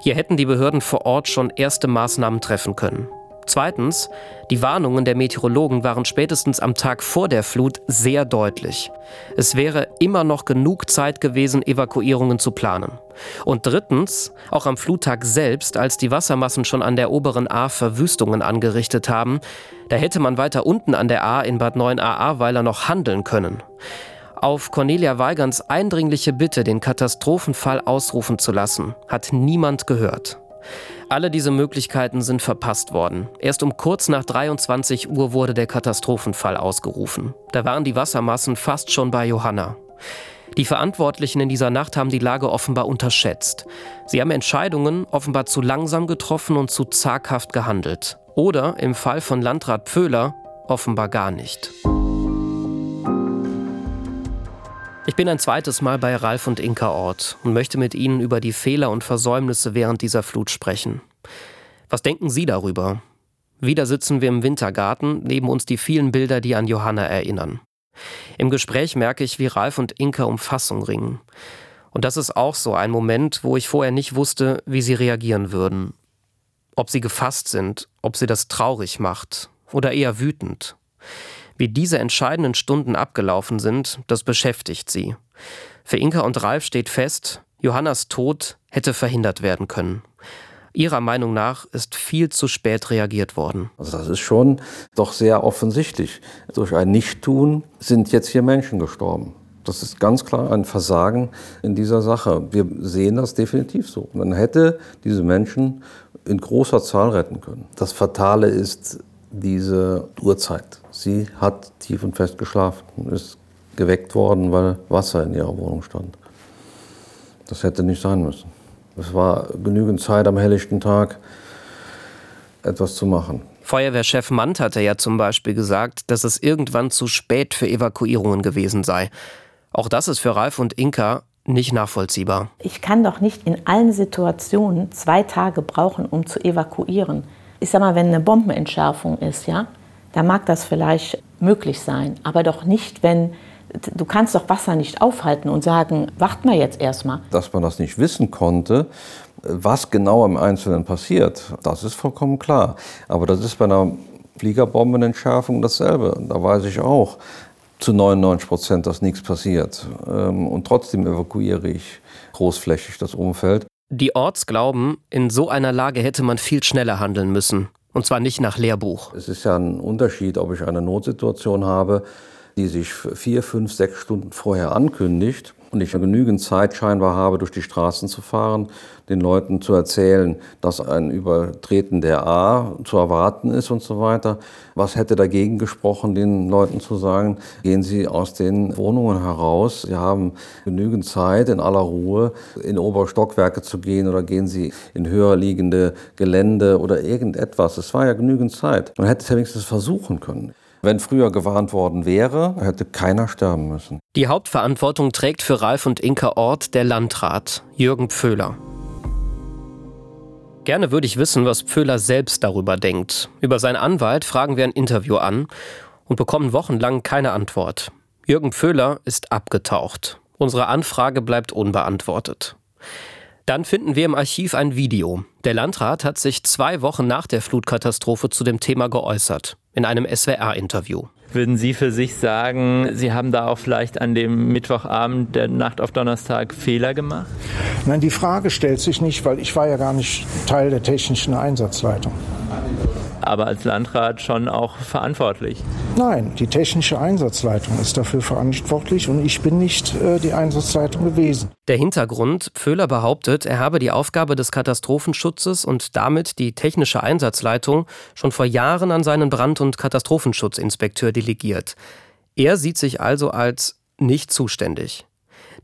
Hier hätten die Behörden vor Ort schon erste Maßnahmen treffen können. Zweitens, die Warnungen der Meteorologen waren spätestens am Tag vor der Flut sehr deutlich. Es wäre immer noch genug Zeit gewesen, Evakuierungen zu planen. Und drittens, auch am Fluttag selbst, als die Wassermassen schon an der oberen A Verwüstungen angerichtet haben, da hätte man weiter unten an der A in Bad 9a-Ahrweiler noch handeln können. Auf Cornelia Weigans eindringliche Bitte, den Katastrophenfall ausrufen zu lassen, hat niemand gehört. Alle diese Möglichkeiten sind verpasst worden. Erst um kurz nach 23 Uhr wurde der Katastrophenfall ausgerufen. Da waren die Wassermassen fast schon bei Johanna. Die Verantwortlichen in dieser Nacht haben die Lage offenbar unterschätzt. Sie haben Entscheidungen offenbar zu langsam getroffen und zu zaghaft gehandelt. Oder im Fall von Landrat Pföhler offenbar gar nicht. Ich bin ein zweites Mal bei Ralf und Inka Ort und möchte mit Ihnen über die Fehler und Versäumnisse während dieser Flut sprechen. Was denken Sie darüber? Wieder sitzen wir im Wintergarten, neben uns die vielen Bilder, die an Johanna erinnern. Im Gespräch merke ich, wie Ralf und Inka um Fassung ringen. Und das ist auch so ein Moment, wo ich vorher nicht wusste, wie sie reagieren würden. Ob sie gefasst sind, ob sie das traurig macht oder eher wütend. Wie diese entscheidenden Stunden abgelaufen sind, das beschäftigt sie. Für Inka und Ralf steht fest, Johannas Tod hätte verhindert werden können. Ihrer Meinung nach ist viel zu spät reagiert worden. Also das ist schon doch sehr offensichtlich. Durch ein Nichttun sind jetzt hier Menschen gestorben. Das ist ganz klar ein Versagen in dieser Sache. Wir sehen das definitiv so. Man hätte diese Menschen in großer Zahl retten können. Das Fatale ist diese Uhrzeit. Sie hat tief und fest geschlafen und ist geweckt worden, weil Wasser in ihrer Wohnung stand. Das hätte nicht sein müssen. Es war genügend Zeit am helllichten Tag, etwas zu machen. Feuerwehrchef Mant hatte ja zum Beispiel gesagt, dass es irgendwann zu spät für Evakuierungen gewesen sei. Auch das ist für Ralf und Inka nicht nachvollziehbar. Ich kann doch nicht in allen Situationen zwei Tage brauchen, um zu evakuieren. Ich sag mal, wenn eine Bombenentschärfung ist, ja, da mag das vielleicht möglich sein, aber doch nicht, wenn du kannst doch Wasser nicht aufhalten und sagen, warten wir jetzt erstmal. Dass man das nicht wissen konnte, was genau im Einzelnen passiert, das ist vollkommen klar. Aber das ist bei einer Fliegerbombenentschärfung dasselbe. Da weiß ich auch zu 99 Prozent, dass nichts passiert. Ähm, und trotzdem evakuiere ich großflächig das Umfeld. Die Orts glauben, in so einer Lage hätte man viel schneller handeln müssen. Und zwar nicht nach Lehrbuch. Es ist ja ein Unterschied, ob ich eine Notsituation habe, die sich vier, fünf, sechs Stunden vorher ankündigt und ich genügend Zeit scheinbar habe, durch die Straßen zu fahren, den Leuten zu erzählen, dass ein Übertreten der A zu erwarten ist und so weiter. Was hätte dagegen gesprochen, den Leuten zu sagen, gehen Sie aus den Wohnungen heraus, Sie haben genügend Zeit, in aller Ruhe in Oberstockwerke zu gehen oder gehen Sie in höher liegende Gelände oder irgendetwas. Es war ja genügend Zeit. Man hätte es ja wenigstens versuchen können. Wenn früher gewarnt worden wäre, hätte keiner sterben müssen. Die Hauptverantwortung trägt für Ralf und Inka Ort der Landrat, Jürgen Pföhler. Gerne würde ich wissen, was Pföhler selbst darüber denkt. Über seinen Anwalt fragen wir ein Interview an und bekommen wochenlang keine Antwort. Jürgen Pföhler ist abgetaucht. Unsere Anfrage bleibt unbeantwortet. Dann finden wir im Archiv ein Video. Der Landrat hat sich zwei Wochen nach der Flutkatastrophe zu dem Thema geäußert, in einem SWR-Interview. Würden Sie für sich sagen, Sie haben da auch vielleicht an dem Mittwochabend der Nacht auf Donnerstag Fehler gemacht? Nein, die Frage stellt sich nicht, weil ich war ja gar nicht Teil der technischen Einsatzleitung aber als Landrat schon auch verantwortlich. Nein, die technische Einsatzleitung ist dafür verantwortlich und ich bin nicht äh, die Einsatzleitung gewesen. Der Hintergrund, Föhler behauptet, er habe die Aufgabe des Katastrophenschutzes und damit die technische Einsatzleitung schon vor Jahren an seinen Brand- und Katastrophenschutzinspekteur delegiert. Er sieht sich also als nicht zuständig.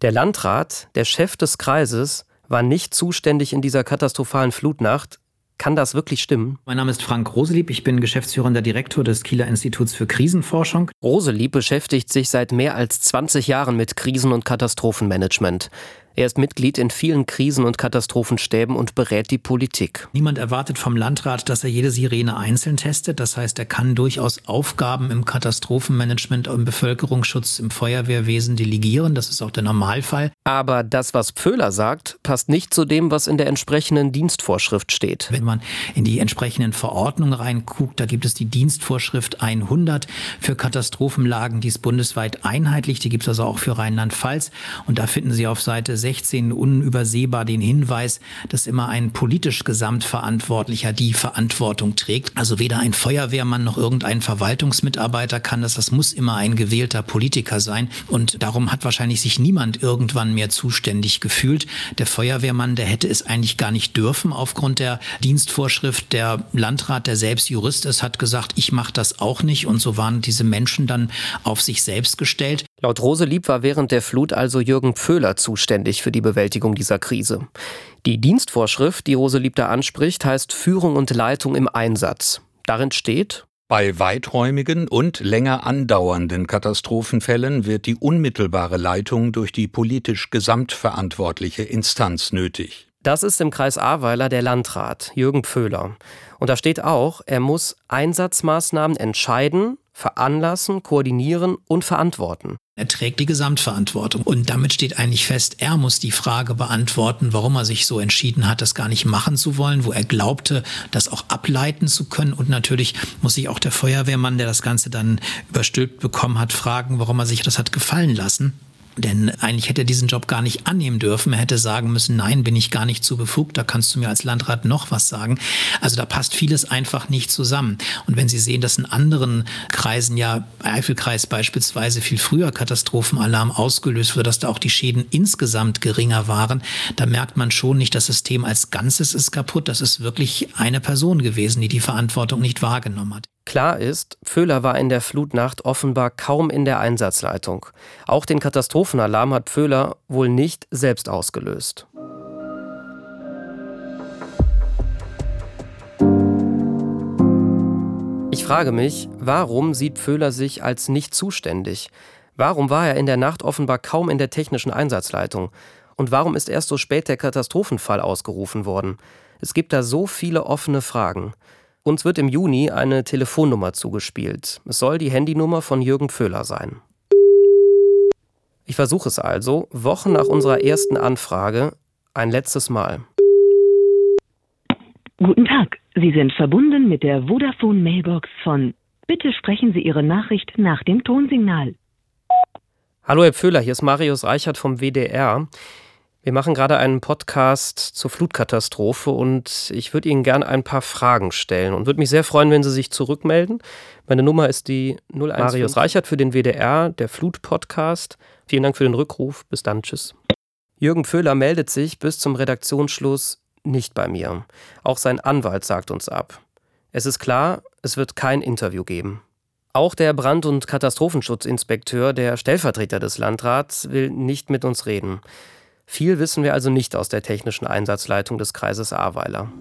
Der Landrat, der Chef des Kreises, war nicht zuständig in dieser katastrophalen Flutnacht, kann das wirklich stimmen? Mein Name ist Frank Roselieb, ich bin geschäftsführender Direktor des Kieler Instituts für Krisenforschung. Roselieb beschäftigt sich seit mehr als 20 Jahren mit Krisen- und Katastrophenmanagement. Er ist Mitglied in vielen Krisen- und Katastrophenstäben und berät die Politik. Niemand erwartet vom Landrat, dass er jede Sirene einzeln testet. Das heißt, er kann durchaus Aufgaben im Katastrophenmanagement, im Bevölkerungsschutz, im Feuerwehrwesen delegieren. Das ist auch der Normalfall. Aber das, was Pföhler sagt, passt nicht zu dem, was in der entsprechenden Dienstvorschrift steht. Wenn man in die entsprechenden Verordnungen reinguckt, da gibt es die Dienstvorschrift 100 für Katastrophenlagen. Die ist bundesweit einheitlich. Die gibt es also auch für Rheinland-Pfalz. Und da finden Sie auf Seite 16 unübersehbar den Hinweis, dass immer ein politisch Gesamtverantwortlicher die Verantwortung trägt. Also weder ein Feuerwehrmann noch irgendein Verwaltungsmitarbeiter kann das. Das muss immer ein gewählter Politiker sein. Und darum hat wahrscheinlich sich niemand irgendwann mehr zuständig gefühlt. Der Feuerwehrmann, der hätte es eigentlich gar nicht dürfen aufgrund der Dienstvorschrift. Der Landrat, der selbst Jurist ist, hat gesagt, ich mache das auch nicht. Und so waren diese Menschen dann auf sich selbst gestellt. Laut Roselieb war während der Flut also Jürgen Pföhler zuständig für die Bewältigung dieser Krise. Die Dienstvorschrift, die Roselieb da anspricht, heißt Führung und Leitung im Einsatz. Darin steht, bei weiträumigen und länger andauernden Katastrophenfällen wird die unmittelbare Leitung durch die politisch gesamtverantwortliche Instanz nötig. Das ist im Kreis Ahrweiler der Landrat, Jürgen Pföhler. Und da steht auch, er muss Einsatzmaßnahmen entscheiden, veranlassen, koordinieren und verantworten. Er trägt die Gesamtverantwortung. Und damit steht eigentlich fest, er muss die Frage beantworten, warum er sich so entschieden hat, das gar nicht machen zu wollen, wo er glaubte, das auch ableiten zu können. Und natürlich muss sich auch der Feuerwehrmann, der das Ganze dann überstülpt bekommen hat, fragen, warum er sich das hat gefallen lassen. Denn eigentlich hätte er diesen Job gar nicht annehmen dürfen. Er hätte sagen müssen, nein, bin ich gar nicht zu befugt, da kannst du mir als Landrat noch was sagen. Also da passt vieles einfach nicht zusammen. Und wenn Sie sehen, dass in anderen Kreisen ja, Eifelkreis beispielsweise, viel früher Katastrophenalarm ausgelöst wurde, dass da auch die Schäden insgesamt geringer waren, da merkt man schon nicht, das System als Ganzes ist kaputt. Das ist wirklich eine Person gewesen, die die Verantwortung nicht wahrgenommen hat. Klar ist, Pföhler war in der Flutnacht offenbar kaum in der Einsatzleitung. Auch den Katastrophenalarm hat Pföhler wohl nicht selbst ausgelöst. Ich frage mich, warum sieht Pföhler sich als nicht zuständig? Warum war er in der Nacht offenbar kaum in der technischen Einsatzleitung? Und warum ist erst so spät der Katastrophenfall ausgerufen worden? Es gibt da so viele offene Fragen. Uns wird im Juni eine Telefonnummer zugespielt. Es soll die Handynummer von Jürgen Föhler sein. Ich versuche es also, Wochen nach unserer ersten Anfrage, ein letztes Mal. Guten Tag, Sie sind verbunden mit der Vodafone Mailbox von Bitte sprechen Sie Ihre Nachricht nach dem Tonsignal. Hallo Herr Pföhler, hier ist Marius Reichert vom WDR. Wir machen gerade einen Podcast zur Flutkatastrophe und ich würde Ihnen gerne ein paar Fragen stellen und würde mich sehr freuen, wenn Sie sich zurückmelden. Meine Nummer ist die 01 Marius Reichert für den WDR, der Flut-Podcast. Vielen Dank für den Rückruf. Bis dann. Tschüss. Jürgen Föhler meldet sich bis zum Redaktionsschluss nicht bei mir. Auch sein Anwalt sagt uns ab. Es ist klar, es wird kein Interview geben. Auch der Brand- und Katastrophenschutzinspekteur, der Stellvertreter des Landrats, will nicht mit uns reden. Viel wissen wir also nicht aus der technischen Einsatzleitung des Kreises Ahrweiler.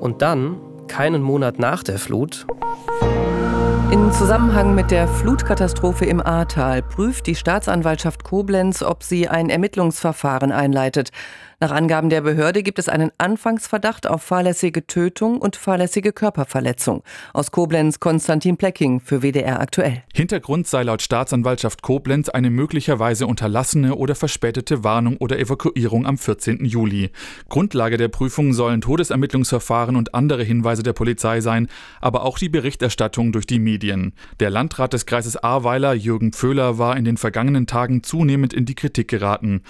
Und dann, keinen Monat nach der Flut, in Zusammenhang mit der Flutkatastrophe im Ahrtal prüft die Staatsanwaltschaft Koblenz, ob sie ein Ermittlungsverfahren einleitet. Nach Angaben der Behörde gibt es einen Anfangsverdacht auf fahrlässige Tötung und fahrlässige Körperverletzung. Aus Koblenz Konstantin Plecking für WDR aktuell. Hintergrund sei laut Staatsanwaltschaft Koblenz eine möglicherweise unterlassene oder verspätete Warnung oder Evakuierung am 14. Juli. Grundlage der Prüfung sollen Todesermittlungsverfahren und andere Hinweise der Polizei sein, aber auch die Berichterstattung durch die Medien. Der Landrat des Kreises Ahrweiler, Jürgen Pföhler, war in den vergangenen Tagen zunehmend in die Kritik geraten.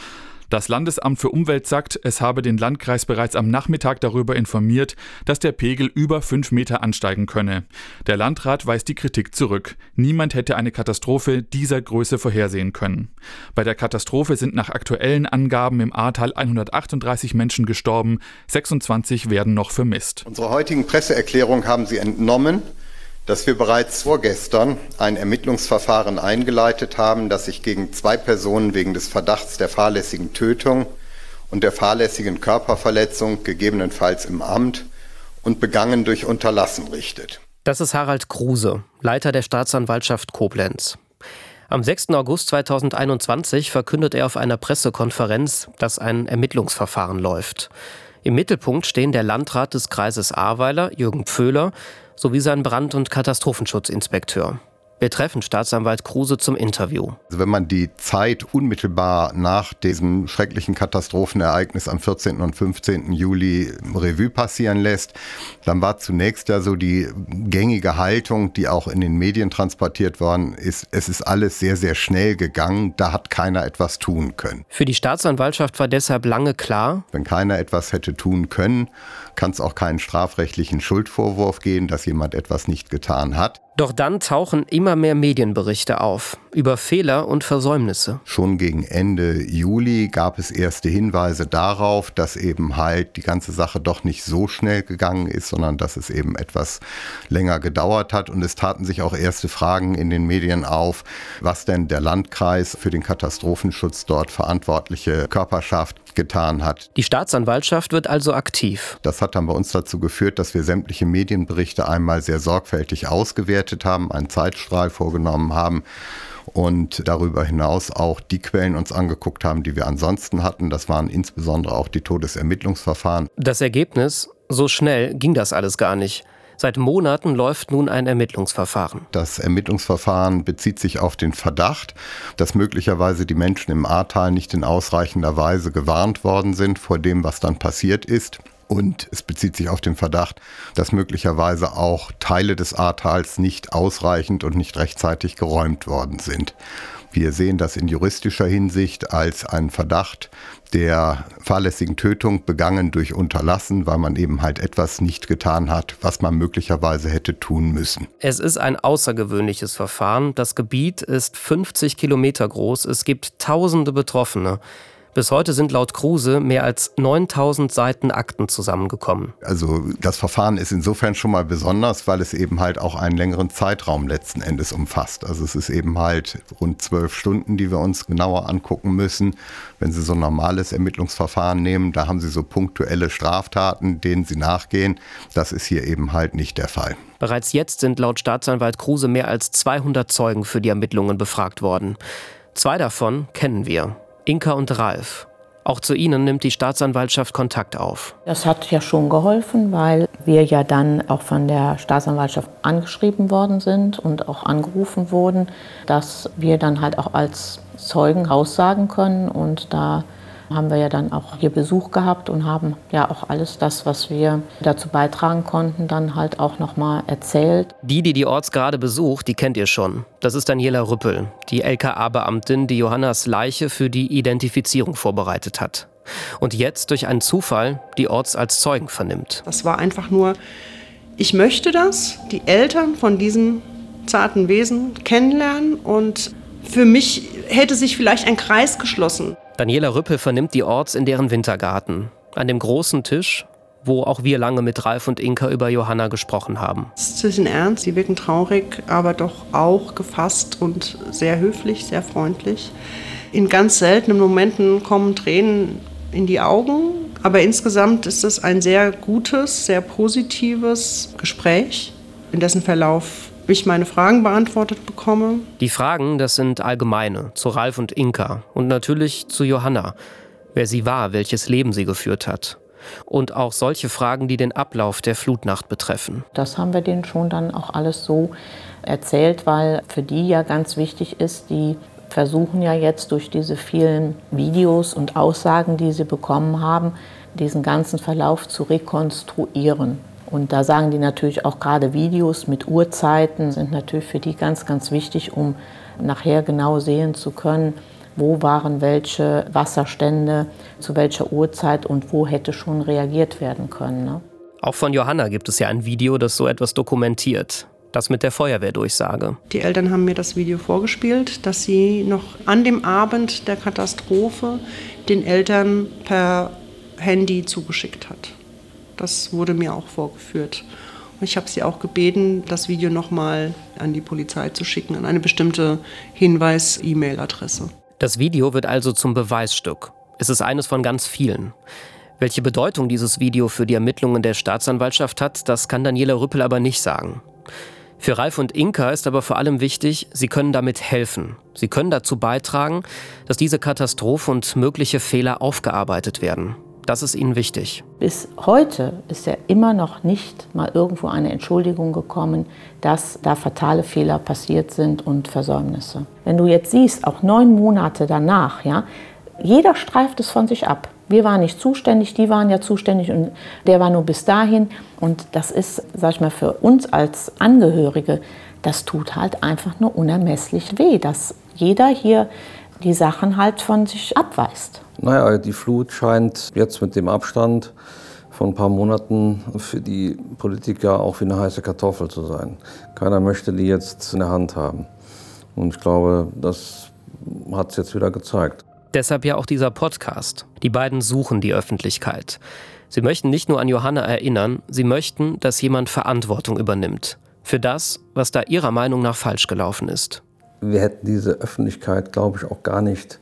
Das Landesamt für Umwelt sagt, es habe den Landkreis bereits am Nachmittag darüber informiert, dass der Pegel über fünf Meter ansteigen könne. Der Landrat weist die Kritik zurück. Niemand hätte eine Katastrophe dieser Größe vorhersehen können. Bei der Katastrophe sind nach aktuellen Angaben im Ahrtal 138 Menschen gestorben, 26 werden noch vermisst. Unserer heutigen Presseerklärung haben Sie entnommen, dass wir bereits vorgestern ein Ermittlungsverfahren eingeleitet haben, das sich gegen zwei Personen wegen des Verdachts der fahrlässigen Tötung und der fahrlässigen Körperverletzung, gegebenenfalls im Amt und begangen durch Unterlassen richtet. Das ist Harald Kruse, Leiter der Staatsanwaltschaft Koblenz. Am 6. August 2021 verkündet er auf einer Pressekonferenz, dass ein Ermittlungsverfahren läuft. Im Mittelpunkt stehen der Landrat des Kreises Ahrweiler, Jürgen Pföhler, sowie sein Brand- und Katastrophenschutzinspekteur. Wir treffen Staatsanwalt Kruse zum Interview. Also wenn man die Zeit unmittelbar nach diesem schrecklichen Katastrophenereignis am 14. und 15. Juli Revue passieren lässt, dann war zunächst ja so die gängige Haltung, die auch in den Medien transportiert worden ist, es ist alles sehr, sehr schnell gegangen, da hat keiner etwas tun können. Für die Staatsanwaltschaft war deshalb lange klar, wenn keiner etwas hätte tun können, kann es auch keinen strafrechtlichen Schuldvorwurf geben, dass jemand etwas nicht getan hat. Doch dann tauchen immer mehr Medienberichte auf über Fehler und Versäumnisse. Schon gegen Ende Juli gab es erste Hinweise darauf, dass eben halt die ganze Sache doch nicht so schnell gegangen ist, sondern dass es eben etwas länger gedauert hat. Und es taten sich auch erste Fragen in den Medien auf, was denn der Landkreis für den Katastrophenschutz dort verantwortliche Körperschaft getan hat. Die Staatsanwaltschaft wird also aktiv. Das hat dann bei uns dazu geführt, dass wir sämtliche Medienberichte einmal sehr sorgfältig ausgewertet haben, einen Zeitstrahl vorgenommen haben und darüber hinaus auch die Quellen uns angeguckt haben, die wir ansonsten hatten. Das waren insbesondere auch die Todesermittlungsverfahren. Das Ergebnis, so schnell ging das alles gar nicht. Seit Monaten läuft nun ein Ermittlungsverfahren. Das Ermittlungsverfahren bezieht sich auf den Verdacht, dass möglicherweise die Menschen im Ahrtal nicht in ausreichender Weise gewarnt worden sind vor dem, was dann passiert ist. Und es bezieht sich auf den Verdacht, dass möglicherweise auch Teile des Ahrtals nicht ausreichend und nicht rechtzeitig geräumt worden sind. Wir sehen das in juristischer Hinsicht als einen Verdacht der fahrlässigen Tötung begangen durch Unterlassen, weil man eben halt etwas nicht getan hat, was man möglicherweise hätte tun müssen. Es ist ein außergewöhnliches Verfahren. Das Gebiet ist 50 Kilometer groß. Es gibt tausende Betroffene. Bis heute sind laut Kruse mehr als 9000 Seiten Akten zusammengekommen. Also das Verfahren ist insofern schon mal besonders, weil es eben halt auch einen längeren Zeitraum letzten Endes umfasst. Also es ist eben halt rund zwölf Stunden, die wir uns genauer angucken müssen. Wenn Sie so ein normales Ermittlungsverfahren nehmen, da haben Sie so punktuelle Straftaten, denen Sie nachgehen. Das ist hier eben halt nicht der Fall. Bereits jetzt sind laut Staatsanwalt Kruse mehr als 200 Zeugen für die Ermittlungen befragt worden. Zwei davon kennen wir. Inka und Ralf. Auch zu ihnen nimmt die Staatsanwaltschaft Kontakt auf. Das hat ja schon geholfen, weil wir ja dann auch von der Staatsanwaltschaft angeschrieben worden sind und auch angerufen wurden, dass wir dann halt auch als Zeugen aussagen können. Und da haben wir ja dann auch hier Besuch gehabt und haben ja auch alles das, was wir dazu beitragen konnten, dann halt auch nochmal erzählt. Die, die die Ortsgrade besucht, die kennt ihr schon. Das ist Daniela Rüppel, die LKA-Beamtin, die Johannas Leiche für die Identifizierung vorbereitet hat. Und jetzt durch einen Zufall die Orts als Zeugen vernimmt. Das war einfach nur, ich möchte das, die Eltern von diesem zarten Wesen kennenlernen und für mich hätte sich vielleicht ein Kreis geschlossen. Daniela Rüppel vernimmt die Orts in deren Wintergarten. An dem großen Tisch, wo auch wir lange mit Ralf und Inka über Johanna gesprochen haben. Es ist ein bisschen ernst, sie wirken traurig, aber doch auch gefasst und sehr höflich, sehr freundlich. In ganz seltenen Momenten kommen Tränen in die Augen, aber insgesamt ist es ein sehr gutes, sehr positives Gespräch, in dessen Verlauf ich meine Fragen beantwortet bekomme. Die Fragen, das sind allgemeine, zu Ralf und Inka und natürlich zu Johanna. wer sie war, welches Leben sie geführt hat. Und auch solche Fragen, die den Ablauf der Flutnacht betreffen. Das haben wir denen schon dann auch alles so erzählt, weil für die ja ganz wichtig ist, die versuchen ja jetzt durch diese vielen Videos und Aussagen, die sie bekommen haben, diesen ganzen Verlauf zu rekonstruieren. Und da sagen die natürlich auch gerade Videos mit Uhrzeiten sind natürlich für die ganz, ganz wichtig, um nachher genau sehen zu können, wo waren welche Wasserstände, zu welcher Uhrzeit und wo hätte schon reagiert werden können. Ne? Auch von Johanna gibt es ja ein Video, das so etwas dokumentiert. Das mit der Feuerwehrdurchsage. Die Eltern haben mir das Video vorgespielt, das sie noch an dem Abend der Katastrophe den Eltern per Handy zugeschickt hat. Das wurde mir auch vorgeführt. Und ich habe sie auch gebeten, das Video nochmal an die Polizei zu schicken, an eine bestimmte Hinweis-E-Mail-Adresse. Das Video wird also zum Beweisstück. Es ist eines von ganz vielen. Welche Bedeutung dieses Video für die Ermittlungen der Staatsanwaltschaft hat, das kann Daniela Rüppel aber nicht sagen. Für Ralf und Inka ist aber vor allem wichtig, sie können damit helfen. Sie können dazu beitragen, dass diese Katastrophe und mögliche Fehler aufgearbeitet werden. Das ist ihnen wichtig. Bis heute ist ja immer noch nicht mal irgendwo eine Entschuldigung gekommen, dass da fatale Fehler passiert sind und Versäumnisse. Wenn du jetzt siehst, auch neun Monate danach, ja, jeder streift es von sich ab. Wir waren nicht zuständig, die waren ja zuständig und der war nur bis dahin. Und das ist, sag ich mal, für uns als Angehörige, das tut halt einfach nur unermesslich weh, dass jeder hier die Sachen halt von sich abweist. Naja, die Flut scheint jetzt mit dem Abstand von ein paar Monaten für die Politiker auch wie eine heiße Kartoffel zu sein. Keiner möchte die jetzt in der Hand haben. Und ich glaube, das hat es jetzt wieder gezeigt. Deshalb ja auch dieser Podcast. Die beiden suchen die Öffentlichkeit. Sie möchten nicht nur an Johanna erinnern, sie möchten, dass jemand Verantwortung übernimmt. Für das, was da ihrer Meinung nach falsch gelaufen ist. Wir hätten diese Öffentlichkeit, glaube ich, auch gar nicht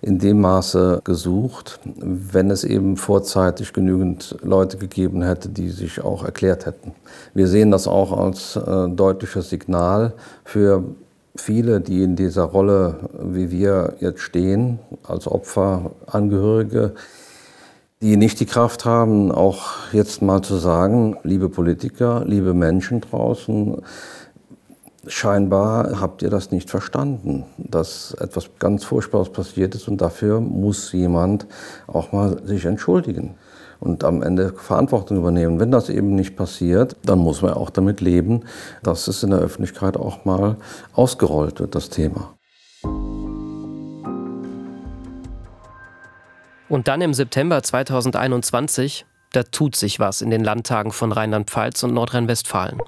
in dem Maße gesucht, wenn es eben vorzeitig genügend Leute gegeben hätte, die sich auch erklärt hätten. Wir sehen das auch als äh, deutliches Signal für viele, die in dieser Rolle, wie wir jetzt stehen, als Opfer, Angehörige, die nicht die Kraft haben, auch jetzt mal zu sagen, liebe Politiker, liebe Menschen draußen, scheinbar habt ihr das nicht verstanden, dass etwas ganz Furchtbares passiert ist und dafür muss jemand auch mal sich entschuldigen und am Ende Verantwortung übernehmen. Wenn das eben nicht passiert, dann muss man auch damit leben, dass es in der Öffentlichkeit auch mal ausgerollt wird, das Thema. Und dann im September 2021, da tut sich was in den Landtagen von Rheinland-Pfalz und Nordrhein-Westfalen.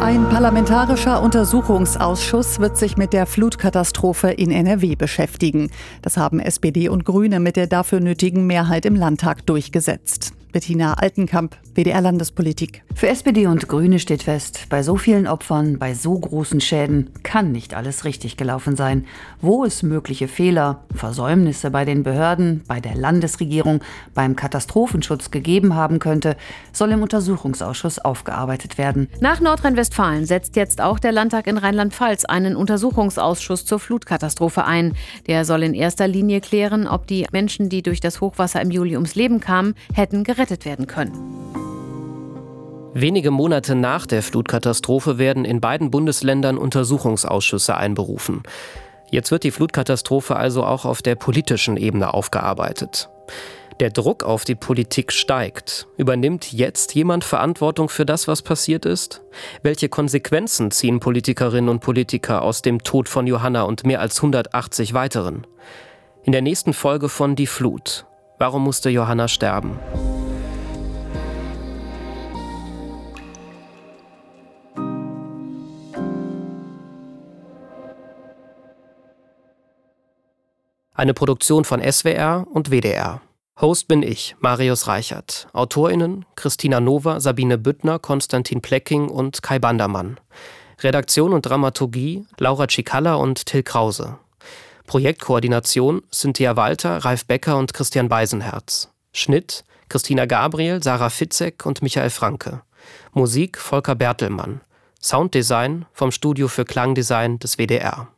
Ein parlamentarischer Untersuchungsausschuss wird sich mit der Flutkatastrophe in NRW beschäftigen. Das haben SPD und Grüne mit der dafür nötigen Mehrheit im Landtag durchgesetzt. Bettina Altenkamp, WDR Landespolitik. Für SPD und Grüne steht fest, bei so vielen Opfern, bei so großen Schäden kann nicht alles richtig gelaufen sein. Wo es mögliche Fehler, Versäumnisse bei den Behörden, bei der Landesregierung, beim Katastrophenschutz gegeben haben könnte, soll im Untersuchungsausschuss aufgearbeitet werden. Nach Nordrhein-Westfalen setzt jetzt auch der Landtag in Rheinland-Pfalz einen Untersuchungsausschuss zur Flutkatastrophe ein. Der soll in erster Linie klären, ob die Menschen, die durch das Hochwasser im Juli ums Leben kamen, hätten gerettet gerettet werden können. Wenige Monate nach der Flutkatastrophe werden in beiden Bundesländern Untersuchungsausschüsse einberufen. Jetzt wird die Flutkatastrophe also auch auf der politischen Ebene aufgearbeitet. Der Druck auf die Politik steigt. Übernimmt jetzt jemand Verantwortung für das, was passiert ist? Welche Konsequenzen ziehen Politikerinnen und Politiker aus dem Tod von Johanna und mehr als 180 weiteren? In der nächsten Folge von Die Flut. Warum musste Johanna sterben? Eine Produktion von SWR und WDR. Host bin ich, Marius Reichert. AutorInnen Christina Nova, Sabine Büttner, Konstantin Plecking und Kai Bandermann. Redaktion und Dramaturgie Laura Cicalla und Till Krause. Projektkoordination Cynthia Walter, Ralf Becker und Christian Beisenherz. Schnitt Christina Gabriel, Sarah Fitzek und Michael Franke. Musik Volker Bertelmann. Sounddesign vom Studio für Klangdesign des WDR.